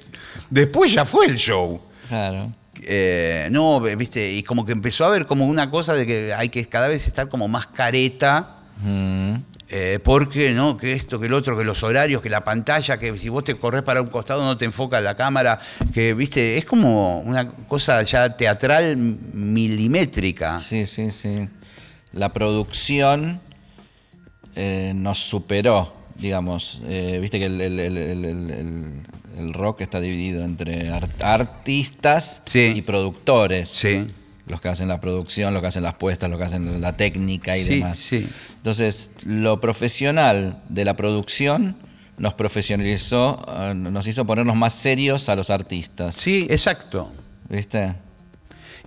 Después ya fue el show. Claro. Eh, no, viste, y como que empezó a haber como una cosa de que hay que cada vez estar como más careta. Mm. Eh, porque no, que esto, que el otro, que los horarios, que la pantalla, que si vos te corres para un costado no te enfoca la cámara, que viste, es como una cosa ya teatral milimétrica. Sí, sí, sí. La producción eh, nos superó, digamos. Eh, Viste que el, el- el- el- rock está dividido entre ar- artistas Sí. y productores. Sí. Los que hacen la producción, los que hacen las puestas, los que hacen la técnica y Sí, demás. Entonces, lo profesional de la producción nos profesionalizó, eh, nos hizo ponernos más serios a los artistas. Sí, exacto. ¿Viste?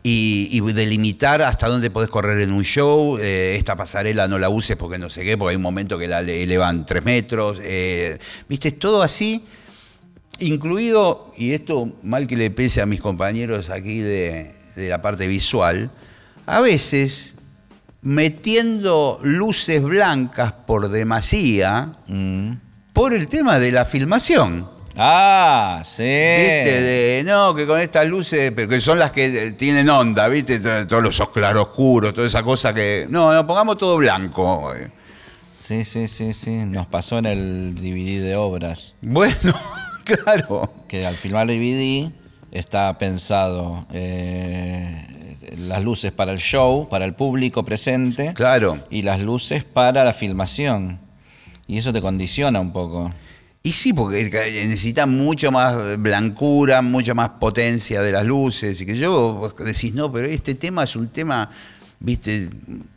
Y, y delimitar hasta dónde podés correr en un show, eh, esta pasarela no la uses porque no sé qué, porque hay un momento que la le- elevan tres metros. eh, Viste, todo así, incluido, y esto mal que le pese a mis compañeros aquí de, de la parte visual, a veces metiendo luces blancas por demasía Mm. por el tema de la filmación. Ah, sí. ¿Viste? De, no, que con estas luces, pero que son las que tienen onda, ¿viste? Todo- Todos los claroscuros, toda esa cosa que. No, no, pongamos todo blanco. Sí, sí, sí, sí. Nos pasó en el DVD de obras. Bueno, claro. Que al filmar el DVD está pensado eh, las luces para el show, para el público presente, Claro. y las luces para la filmación. Y eso te condiciona un poco. Y sí, porque necesita mucho más blancura, mucha más potencia de las luces. Y que yo decís, no, pero este tema es un tema, viste,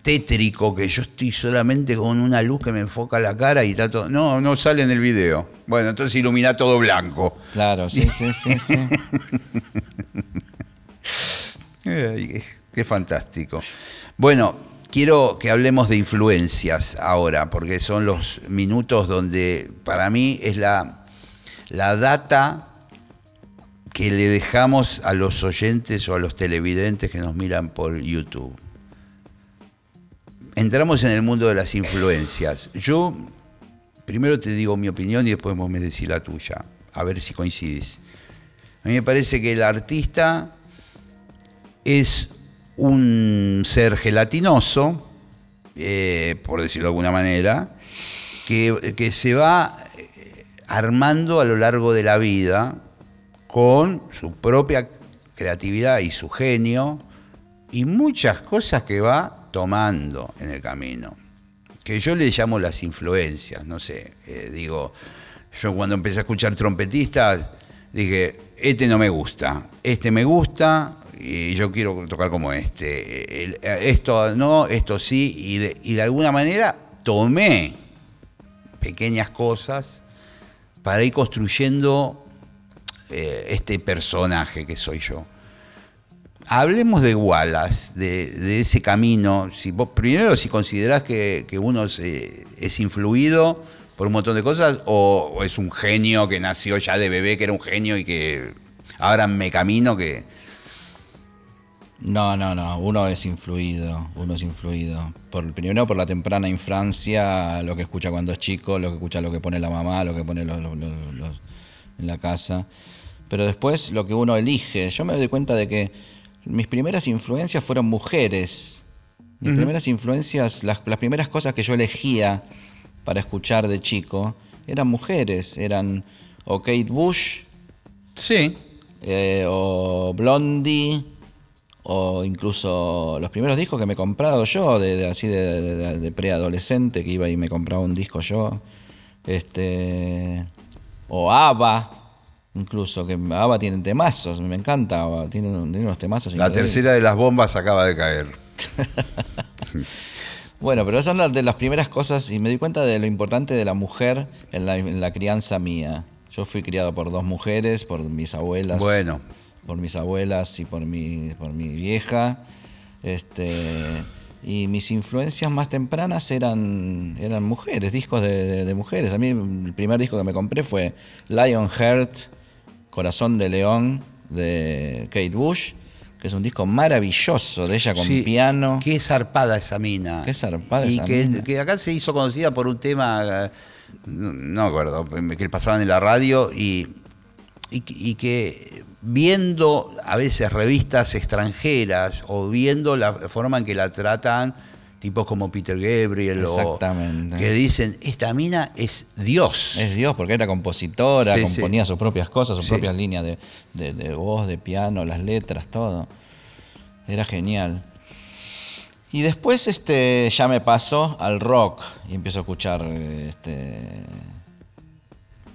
tétrico, que yo estoy solamente con una luz que me enfoca la cara y está todo. No, no sale en el video. Bueno, entonces ilumina todo blanco. Claro, sí, sí, sí, sí. Ay, qué fantástico. Bueno, quiero que hablemos de influencias ahora, porque son los minutos donde para mí es la, la data que le dejamos a los oyentes o a los televidentes que nos miran por YouTube. Entramos en el mundo de las influencias. Yo primero te digo mi opinión y después vos me decís la tuya, a ver si coincidís. A mí me parece que el artista es un ser gelatinoso, eh, por decirlo de alguna manera, que, que se va eh, armando a lo largo de la vida con su propia creatividad y su genio y muchas cosas que va tomando en el camino, que yo le llamo las influencias, no sé, eh, digo, yo cuando empecé a escuchar trompetistas dije, este no me gusta, este me gusta y yo quiero tocar como este, esto no, esto sí, y de, y de alguna manera tomé pequeñas cosas para ir construyendo eh, este personaje que soy yo. Hablemos de Wallace, de, ese camino. Si vos, primero, si considerás que, uno es influido por un montón de cosas, o, es un genio que nació ya de bebé, que era un genio y que ahora me camino que. No, no, no. Uno es influido. Uno es influido. Por, primero por la temprana infancia, lo que escucha cuando es chico, lo que escucha lo que pone la mamá, lo que pone los, en la casa pero después lo que uno elige. Yo me doy cuenta de que mis primeras influencias fueron mujeres. Mis primeras influencias, las, primeras cosas que yo elegía para escuchar de chico, eran mujeres. Eran o Kate Bush. Sí. Eh, o Blondie. O incluso los primeros discos que me he comprado yo, de, así de, de, preadolescente, que iba y me compraba un disco yo. Este. O ABBA incluso, que ABBA tiene temazos, me encanta ABBA, tiene, unos temazos. La tercera de las bombas acaba de caer. bueno, pero esas son de las primeras cosas y me di cuenta de lo importante de la mujer en la, crianza mía. Yo fui criado por dos mujeres, por mis abuelas. Bueno. Por mis abuelas y por mi, por mi vieja. Este, y mis influencias más tempranas eran, eran mujeres, discos de, de, mujeres. A mí el primer disco que me compré fue Lionheart Corazón de León de Kate Bush, que es un disco maravilloso de ella con piano. Qué zarpada esa mina. Qué zarpada y esa que, mina. que acá se hizo conocida por un tema, no, me acuerdo, que pasaban en la radio y, y, que viendo a veces revistas extranjeras o viendo la forma en que la tratan, tipos como Peter Gabriel Exactamente. que dicen, esta mina es Dios. Es Dios, porque era compositora, componía sus propias cosas, sus propias líneas de, voz, de piano, las letras, todo. Era genial. Y después este, ya me pasó al rock y empiezo a escuchar este,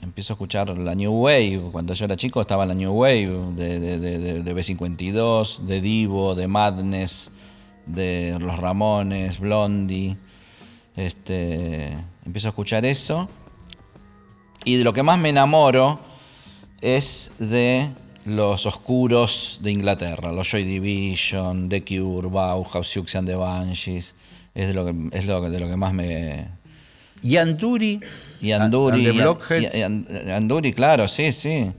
empiezo a escuchar la New Wave. Cuando yo era chico estaba la New Wave de, de, de B52, de Divo, de Madness, de Los Ramones, Blondie. Este, empiezo a escuchar eso. Y de lo que más me enamoro es de los oscuros de Inglaterra, los Joy Division, The Cure, Bauhaus, Siouxsie and the Banshees. Es de lo que, es lo, de lo que más me. ¿Y Anduri? Y Anduri. Y, Anduri, claro, sí, sí.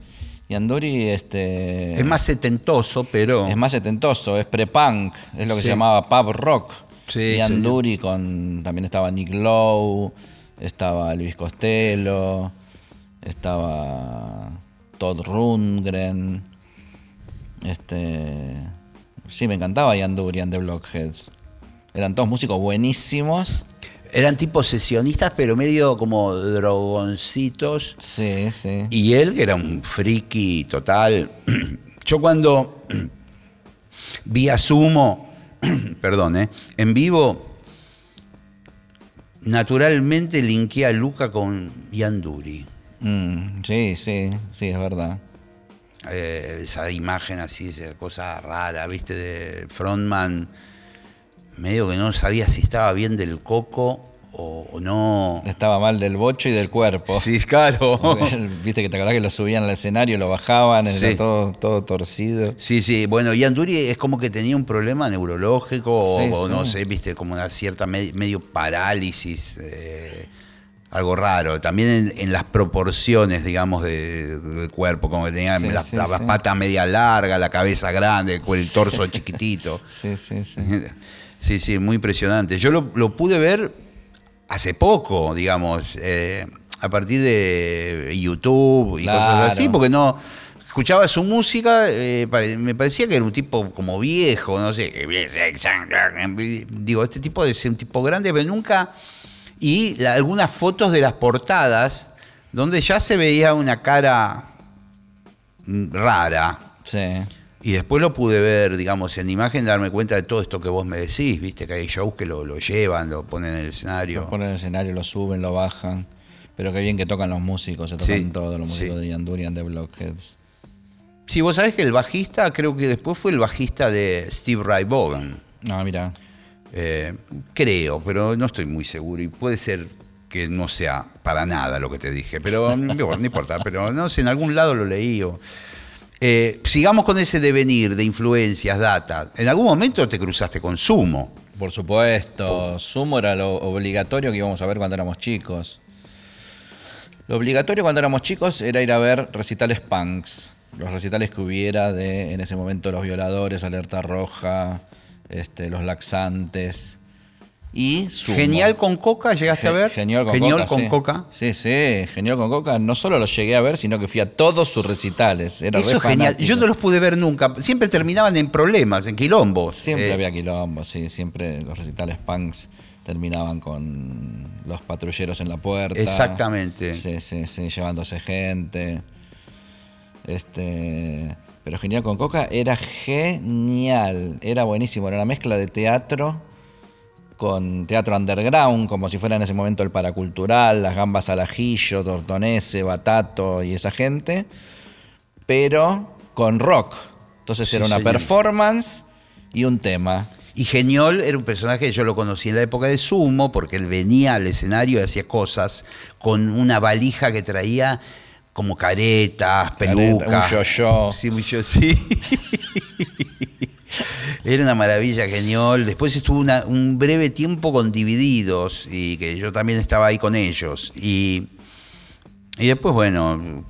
Y Anduri este, es más setentoso, pero... Es más setentoso, es pre-punk, es lo que se llamaba pub rock. y Anduri con... También estaba Nick Lowe, estaba Luis Costello, estaba Todd Rundgren. Este, sí, me encantaba Anduri and the Blockheads. Eran todos músicos buenísimos eran tipos sesionistas, pero medio como drogoncitos. Sí, sí. Y él, que era un friki total. Yo cuando vi a Sumo, perdón, ¿eh? en vivo, naturalmente linké a Luca con Yanduri. Mm, sí, sí, sí, es verdad. Eh, esa imagen así, esa cosa rara, viste, de frontman medio que no sabía si estaba bien del coco o, no. Estaba mal del bocho y del cuerpo. Sí, claro. Viste que te acordás que lo subían al escenario, lo bajaban, era todo, todo torcido. Sí, sí. Bueno, y Anduri es como que tenía un problema neurológico o, no sé, viste, como una cierta medio parálisis. Eh, algo raro. También en, en las proporciones, digamos, de- del cuerpo, como que tenía la, la pata media larga, la cabeza grande, el, el torso chiquitito. Sí, sí, sí. Sí, sí, muy impresionante. Yo lo, lo pude ver hace poco, digamos, eh, a partir de YouTube y cosas así, porque no escuchaba su música, eh, me parecía que era un tipo como viejo, no sé, digo, este tipo de ser un tipo grande, pero nunca y la- algunas fotos de las portadas donde ya se veía una cara rara. Sí. Y después lo pude ver, digamos, en imagen, darme cuenta de todo esto que vos me decís, viste, que hay shows que lo, lo llevan, lo ponen en el escenario. Lo ponen en el escenario, lo suben, lo bajan. Pero qué bien que tocan los músicos, se tocan Sí, todos los músicos sí. de Ian Durian, de Blockheads. Sí, vos sabés que el bajista, creo que después fue el bajista de Steve Ray Vaughan. No, mira. Eh, creo, pero no estoy muy seguro. Y puede ser que no sea para nada lo que te dije, pero no, no importa. Pero no sé, en algún lado lo leí. o- Eh, sigamos con ese devenir de influencias, data. En algún momento te cruzaste con Sumo. Por supuesto, Sumo era lo obligatorio que íbamos a ver cuando éramos chicos. Lo obligatorio cuando éramos chicos era ir a ver recitales punks. Los recitales que hubiera de, en ese momento, los violadores, Alerta Roja, este, los laxantes. Y. Genial con Coca, ¿llegaste a ver? Genial con Genial Coca. con sí. Coca. Sí, sí, Genial con Coca. No solo los llegué a ver, sino que fui a todos sus recitales. Era Eso re es genial. Yo no los pude ver nunca. Siempre terminaban en problemas, en quilombos. Siempre Eh, había quilombo, sí, siempre los recitales punks terminaban con los patrulleros en la puerta. Exactamente. Sí, sí, sí, llevándose gente. Este, pero Genial con Coca era genial, era buenísimo, era una mezcla de teatro con teatro underground, como si fuera en ese momento el paracultural, las gambas al ajillo, Tortonese, Batato y esa gente, pero con rock. Entonces Sí, era una señor. performance y un tema. Y Geniol era un personaje que yo lo conocí en la época de Sumo, porque él venía al escenario y hacía cosas con una valija que traía como caretas, Careta, pelucas. un yo-yo. Sí, un yo sí. Era una maravilla Geniol. Después estuvo una- un breve tiempo con Divididos, y que yo también estaba ahí con ellos. Y, y después, bueno,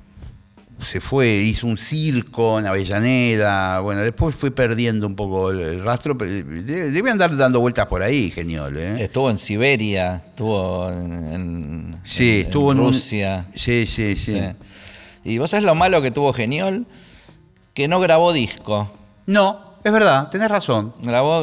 se fue, hizo un circo en Avellaneda, bueno, después fue perdiendo un poco el, rastro, pero debe, andar dando vueltas por ahí, genial, ¿eh? Estuvo en Siberia, estuvo en, en- Sí, en- estuvo en en un- Rusia. Sí, sí, sí, Sí. Y vos sabés lo malo que tuvo Geniol, que no grabó disco. No, es verdad, tenés razón. Grabó,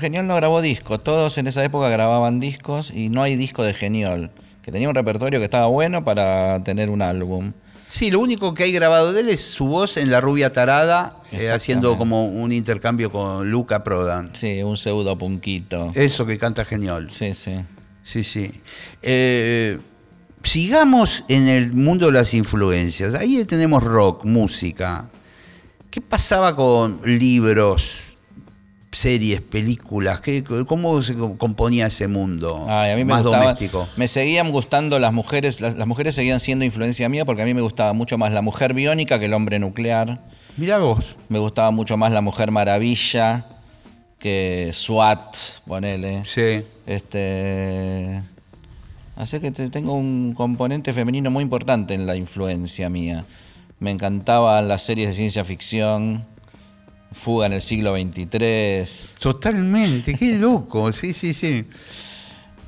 Geniol no grabó disco. Todos en esa época grababan discos y no hay disco de Geniol. Que tenía un repertorio que estaba bueno para tener un álbum. Sí, lo único que hay grabado de él es su voz en La Rubia Tarada, eh, haciendo como un intercambio con Luca Prodan. Sí, un pseudo punquito. Eso que canta genial. Sí, sí. Sí, sí. Eh, sigamos en el mundo de las influencias. Ahí tenemos rock, música. ¿Qué pasaba con libros, series, películas? ¿Qué, ¿Cómo se co- componía ese mundo Ay, a mí me más gustaba- doméstico? Me seguían gustando las mujeres, las, las mujeres seguían siendo influencia mía porque a mí me gustaba mucho más la mujer biónica que el hombre nuclear. Mirá vos. Me gustaba mucho más la mujer maravilla que SWAT, ponele. Sí. Este. Así que te- tengo un componente femenino muy importante en la influencia mía. Me encantaban las series de ciencia ficción, Fuga en el siglo XXIII, Totalmente, qué loco. Sí, sí, sí.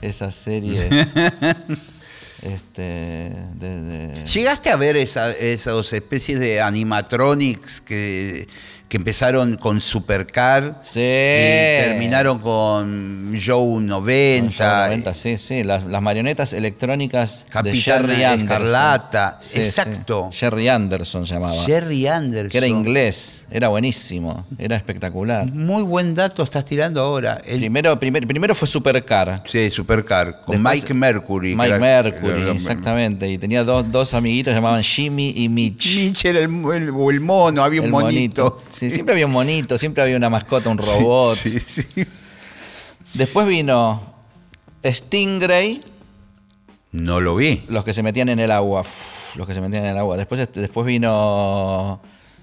esas series. este. de- de- ¿Llegaste a ver esa, esas especies de animatronics que, que empezaron con Supercar Sí. y terminaron con Joe 90? Con Joe 90, sí, sí. Las, las marionetas electrónicas de Jerry Anderson. Escarlata, Sí, exacto. sí. Jerry Anderson se llamaba. Jerry Anderson. que era inglés. Era buenísimo. Era espectacular. Muy buen dato estás tirando ahora. El- Primero, primer- primero fue Supercar. sí, Supercar, con Después- Mike Mercury. Mike era- Mercury, era- exactamente. Y tenía dos, dos amiguitos que se llamaban Jimmy y Mitch. Mitch era el, el- el mono, había un El monito. Sí, siempre había un monito, siempre había una mascota, un robot. Sí, sí. Después vino Stingray, No lo vi. los que se metían en el agua. Uf, los que se metían en el agua. Después, después vino.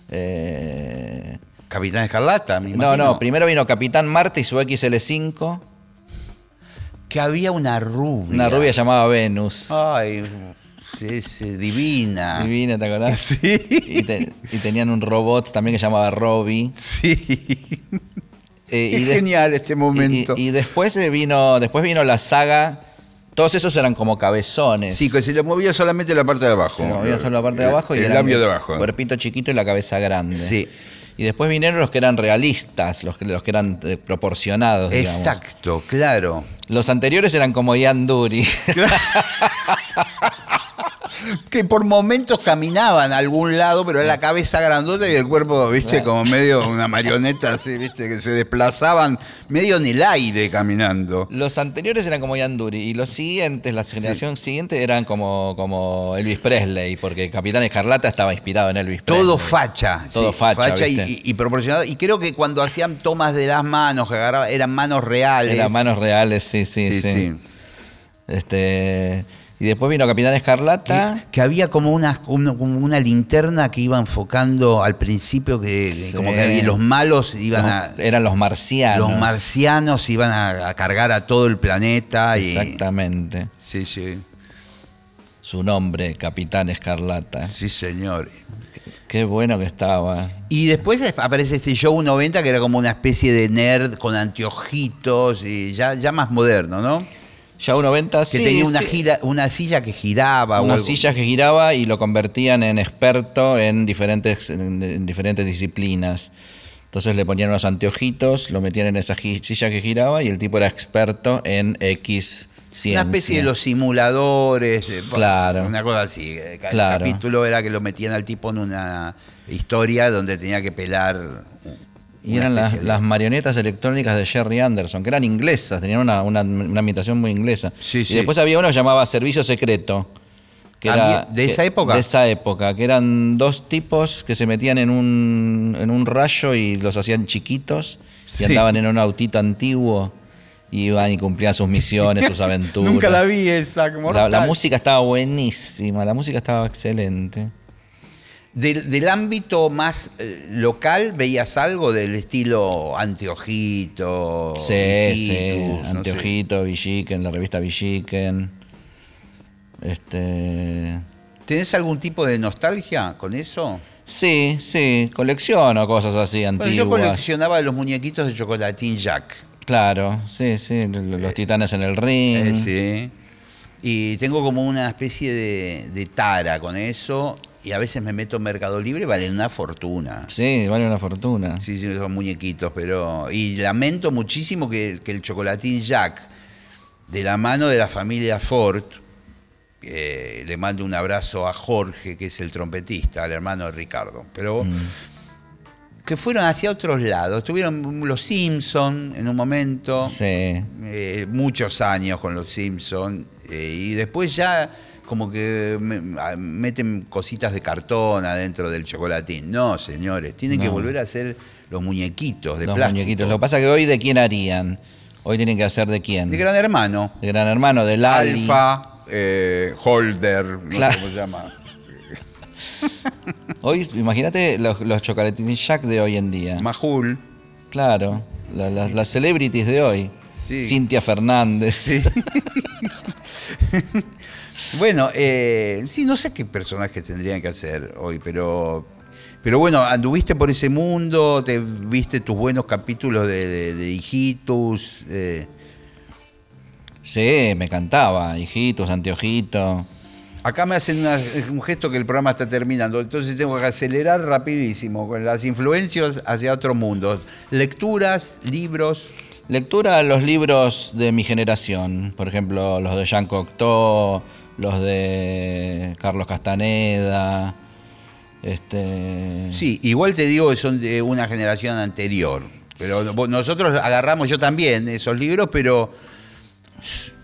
eh, Capitán Escarlata, me no, imagino. no, primero vino Capitán Marte y su XL5. Que había una rubia. Una rubia llamada Venus. Ay, sí, sí, divina. Divina, ¿te acordás? Sí. Y, te- y tenían un robot también que se llamaba Robbie. Sí. Eh, Qué y de- genial este momento. Y, y después eh, vino, después vino la saga. Todos esos eran como cabezones. Sí, que se le movía solamente la parte de abajo. Se movía solo la parte de abajo y el labio de abajo. Cuerpito chiquito y la cabeza grande. Sí. Y después vinieron los que eran realistas, los que, los que eran eh, proporcionados. digamos. Exacto, claro. Los anteriores eran como Ian Dury. Que por momentos caminaban a algún lado, pero era la cabeza grandota y el cuerpo, viste, como medio una marioneta así, viste, que se desplazaban medio en el aire caminando. los anteriores eran como Ian Dury y los siguientes, la generación siguiente eran como, como Elvis Presley, porque Capitán Escarlata estaba inspirado en Elvis Presley. Todo facha. Todo facha, y- y proporcionado. Y creo que cuando hacían tomas de las manos, que agarraban, eran manos reales. Eran manos reales, sí, sí, Sí, sí. sí. Este, y después vino Capitán Escarlata. Que, que había como una, una- como una linterna que iba enfocando al principio, que, que Sí. como que había- los malos iban a. eran los marcianos. Los marcianos iban a, a cargar a todo el planeta. Y, Exactamente. Sí, sí. Su nombre, Capitán Escarlata. Sí, señor. Qué bueno que estaba. Y después aparece este show 90 que era como una especie de nerd con anteojitos y ya, ya más moderno, ¿no? Ya un 90, Que sí. tenía una, sí. gira, una silla que giraba. Una silla que giraba y lo convertían en experto en diferentes, en, en diferentes disciplinas. Entonces le ponían unos anteojitos, lo metían en esa silla que giraba y el tipo era experto en X ciencia. Una especie de los simuladores. eh, Claro. Una cosa así. eh, Claro. capítulo era que lo metían al tipo en una historia donde tenía que pelar. Y eran las, marionetas electrónicas de Jerry Anderson, que eran inglesas, tenían una, una, una ambientación muy inglesa. Sí, y sí. después había uno que llamaba Servicio Secreto. Que era, ¿de que- esa época? De esa época, que eran dos tipos que se metían en un, en un rayo y los hacían chiquitos y Sí. andaban en un autito antiguo iban y cumplían sus misiones, sus aventuras. Nunca la vi esa. como La, la música estaba buenísima, la música estaba excelente. Del, del ámbito más eh, local, ¿veías algo del estilo anteojito? Sí, sí, no sé? Anteojito, Villiquen, la revista Villiquen. Este. ¿Tenés algún tipo de nostalgia con eso? Sí, sí, colecciono cosas así Bueno, antiguas. yo coleccionaba los muñequitos de chocolatín Jack. Claro, sí, sí, los titanes en el ring. Eh, sí. Y tengo como una especie de, de tara con eso. Y a veces me meto en Mercado Libre, valen una fortuna. Sí, vale una fortuna. Sí, sí, son muñequitos, pero. Y lamento muchísimo que, que el chocolatín Jack, de la mano de la familia Ford, eh, le mando un abrazo a Jorge, que es el trompetista, al hermano de Ricardo. Pero Mm. que fueron hacia otros lados. Tuvieron los Simpson en un momento, Sí. eh, muchos años con los Simpson y después ya como que meten cositas de cartón adentro del chocolatín. No, señores, tienen que volver a hacer los muñequitos de los plástico. muñequitos. Lo que pasa es que hoy de quién harían. Hoy tienen que hacer de quién. De Gran Hermano. De Gran Hermano, de Lali. Alfa, eh, Holder, no Claro. sé cómo se llama. Hoy, imagínate los, los chocolatines Jack de hoy en día. Majul. Claro, la- la- las celebrities de hoy. Sí. Cintia Fernández. Bueno, eh, sí, no sé qué personajes tendrían que hacer hoy, pero, pero bueno, anduviste por ese mundo, te viste tus buenos capítulos de, de, de Hijitus. eh. Sí, me cantaba. Hijitos, anteojito. Acá me hacen una- un gesto que el programa está terminando, entonces tengo que acelerar rapidísimo con las influencias hacia otro mundo. Lecturas, libros. Lectura los libros de mi generación, por ejemplo, los de Jean Cocteau, los de Carlos Castaneda. Este, Sí, igual te digo que son de una generación anterior. Pero nosotros agarramos, yo también, esos libros, pero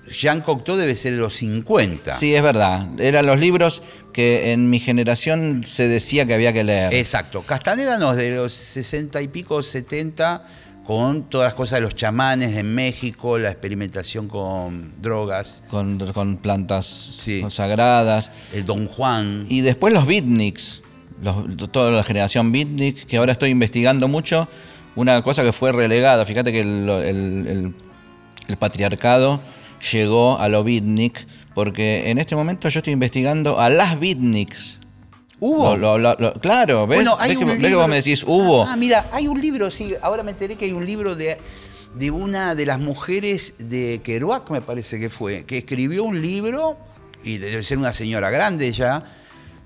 Jean Cocteau debe ser de los 50. Sí, es verdad. Eran los libros que en mi generación se decía que había que leer. Exacto. Castaneda no, de los 60 y pico, 70, con todas las cosas de los chamanes en México, la experimentación con drogas, Con, con plantas Sí. sagradas. el Don Juan. Y después los beatniks, los- toda la generación beatnik, que ahora estoy investigando mucho. Una cosa que fue relegada, fíjate que el, el- el- el patriarcado llegó a lo beatnik, porque en este momento yo estoy investigando a las beatniks. ¿Hubo? Lo- lo- lo- claro, ¿ves? Bueno, ¿Ves que, ves vos me decís, hubo? Ah, mira, hay un libro, sí, ahora me enteré que hay un libro de, de una de las mujeres de Kerouac, me parece que fue, que escribió un libro, y debe ser una señora grande ya,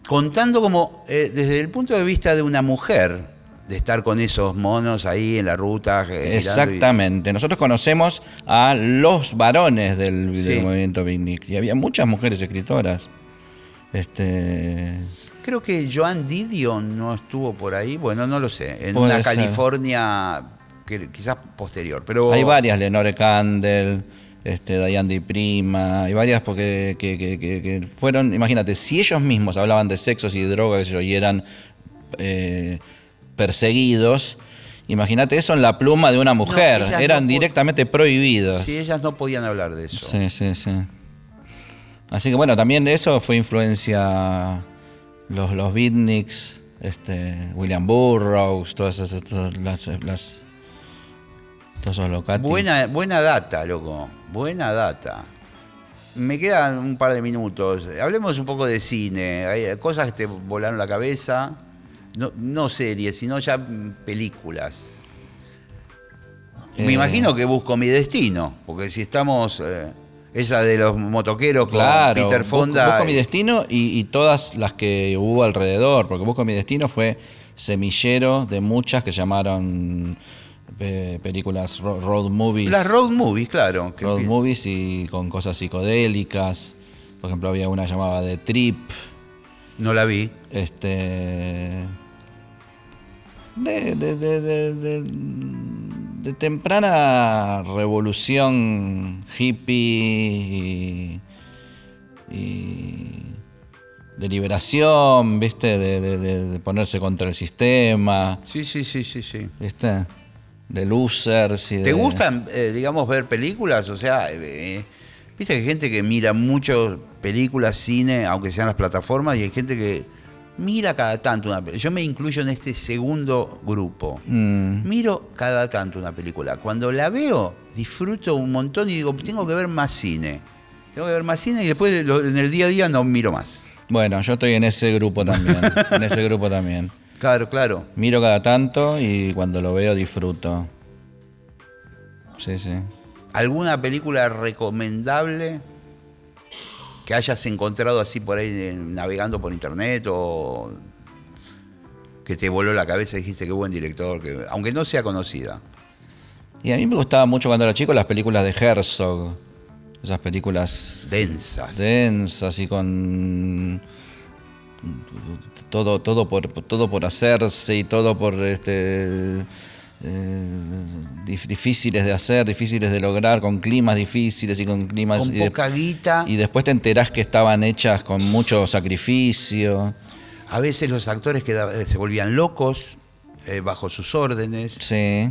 contando como eh, desde el punto de vista de una mujer, de estar con esos monos ahí en la ruta. eh, y- Exactamente. Nosotros conocemos a los varones del, del movimiento beatnik y había muchas mujeres escritoras. Este, Creo que Joan Didion no estuvo por ahí, bueno, no lo sé, en Puede una ser. California que, quizás posterior, pero... Hay varias, Lenore Candel, este, Diane Di Prima, hay varias porque que, que- que- que fueron, imagínate, si ellos mismos hablaban de sexos y de drogas y eran eh, perseguidos, imagínate eso en la pluma de una mujer, eran no pu- directamente prohibidos. Sí, ellas no podían hablar de eso. Sí, sí, sí. Así que bueno, también eso fue influencia los, los beatniks, este, William Burroughs, todas esas, todas las, las- todos esos. Buena, buena data, loco. Buena data. Me quedan un par de minutos. Hablemos un poco de cine. Hay cosas que te volaron la cabeza. No, no series, sino ya películas. Me Eh, imagino que busco mi destino. Porque si estamos. eh, esa de los motoqueros con Claro, Peter busco- Fonda. Busco, mi destino y, y todas las que hubo alrededor, porque Busco mi destino fue semillero de muchas que llamaron eh, películas ro- road movies. Las road movies, claro. que road movies y con cosas psicodélicas. Por ejemplo, había una llamada de Trip. No la vi. Este. De, de, de, de- de- temprana revolución hippie y, y de liberación, ¿viste? De, de- de- de ponerse contra el sistema, Sí, sí, sí, sí, sí. ¿viste? De losers y ¿Te de- gustan, eh, digamos, ver películas? O sea, eh, viste que hay gente que mira mucho películas, cine, aunque sean las plataformas, y hay gente que mira cada tanto una película. Yo me incluyo en este segundo grupo. Mm, Miro cada tanto una película. Cuando la veo, disfruto un montón y digo, tengo que ver más cine. Tengo que ver más cine y después en el día a día no miro más. Bueno, yo estoy en ese grupo también. en ese grupo también. Claro, claro. Miro cada tanto y cuando lo veo disfruto. Sí, sí. ¿Alguna película recomendable que hayas encontrado así por ahí eh, navegando por internet o que te voló la cabeza y dijiste qué buen director, que, aunque no sea conocida? Y a mí me gustaba mucho cuando era chico las películas de Herzog. Esas películas Densas. densas y con todo, todo por todo por hacerse y todo por este difíciles de hacer, difíciles de lograr, con climas difíciles y con climas con y, de- poca guita. y después te enterás que estaban hechas con mucho sacrificio. A veces los actores eh, se volvían locos eh, bajo sus órdenes. Sí.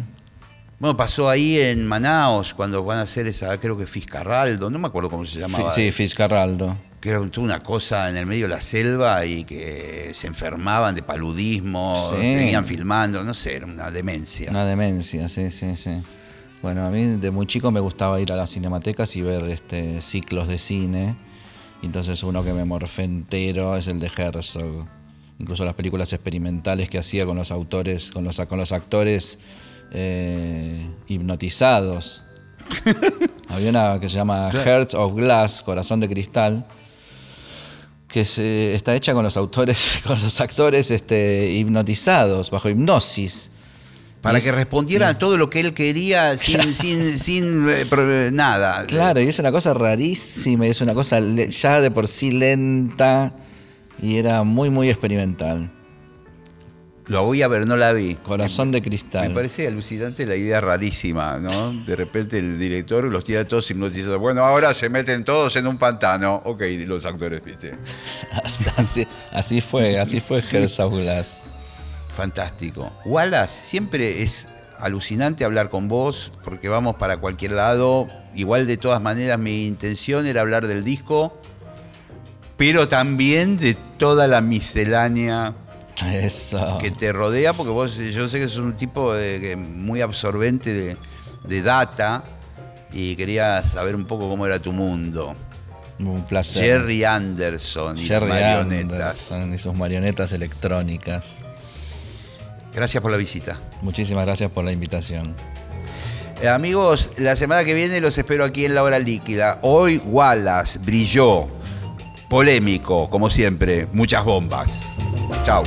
Bueno, pasó ahí en Manaos cuando van a hacer esa, creo que Fiscarraldo, no me acuerdo cómo se llamaba. Sí, Fitzcarraldo. Que era una cosa en el medio de la selva y que se enfermaban de paludismo, Sí. seguían filmando, no sé, era una demencia. Una demencia, sí, sí, sí. Bueno, a mí de muy chico me gustaba ir a las cinematecas y ver este ciclos de cine. Entonces uno que me morfé entero es el de Herzog. Incluso las películas experimentales que hacía con los autores, con los, con los actores eh, hipnotizados. Había una que se llama Heart of Glass, Corazón de Cristal, que se- está hecha con los autores, con los actores este, hipnotizados, bajo hipnosis. Para que es- respondieran a todo lo que él quería sin, sin, sin eh, nada. Claro, y es una cosa rarísima, y es una cosa ya de por sí lenta y era muy, muy experimental. Lo voy a ver, no la vi. Corazón de Me cristal. parece alucinante la idea rarísima, ¿no? De repente el director los tiene todos hipnotizados. Bueno, ahora se meten todos en un pantano. Ok, los actores, ¿viste? así, así fue, así fue Herzog Glass. Fantástico. Wallace, siempre es alucinante hablar con vos porque vamos para cualquier lado. Igual de todas maneras mi intención era hablar del disco, pero también de toda la miscelánea Eso. que te rodea, porque vos, yo sé que sos un tipo de- que muy absorbente de, de data y quería saber un poco cómo era tu mundo. Un placer. Jerry Anderson y Jerry marionetas. Anderson y sus marionetas electrónicas. Gracias por la visita. Muchísimas gracias por la invitación. Eh, amigos, la semana que viene los espero aquí en la hora líquida. Hoy Wallace brilló. Polémico, como siempre. Muchas bombas. Chao.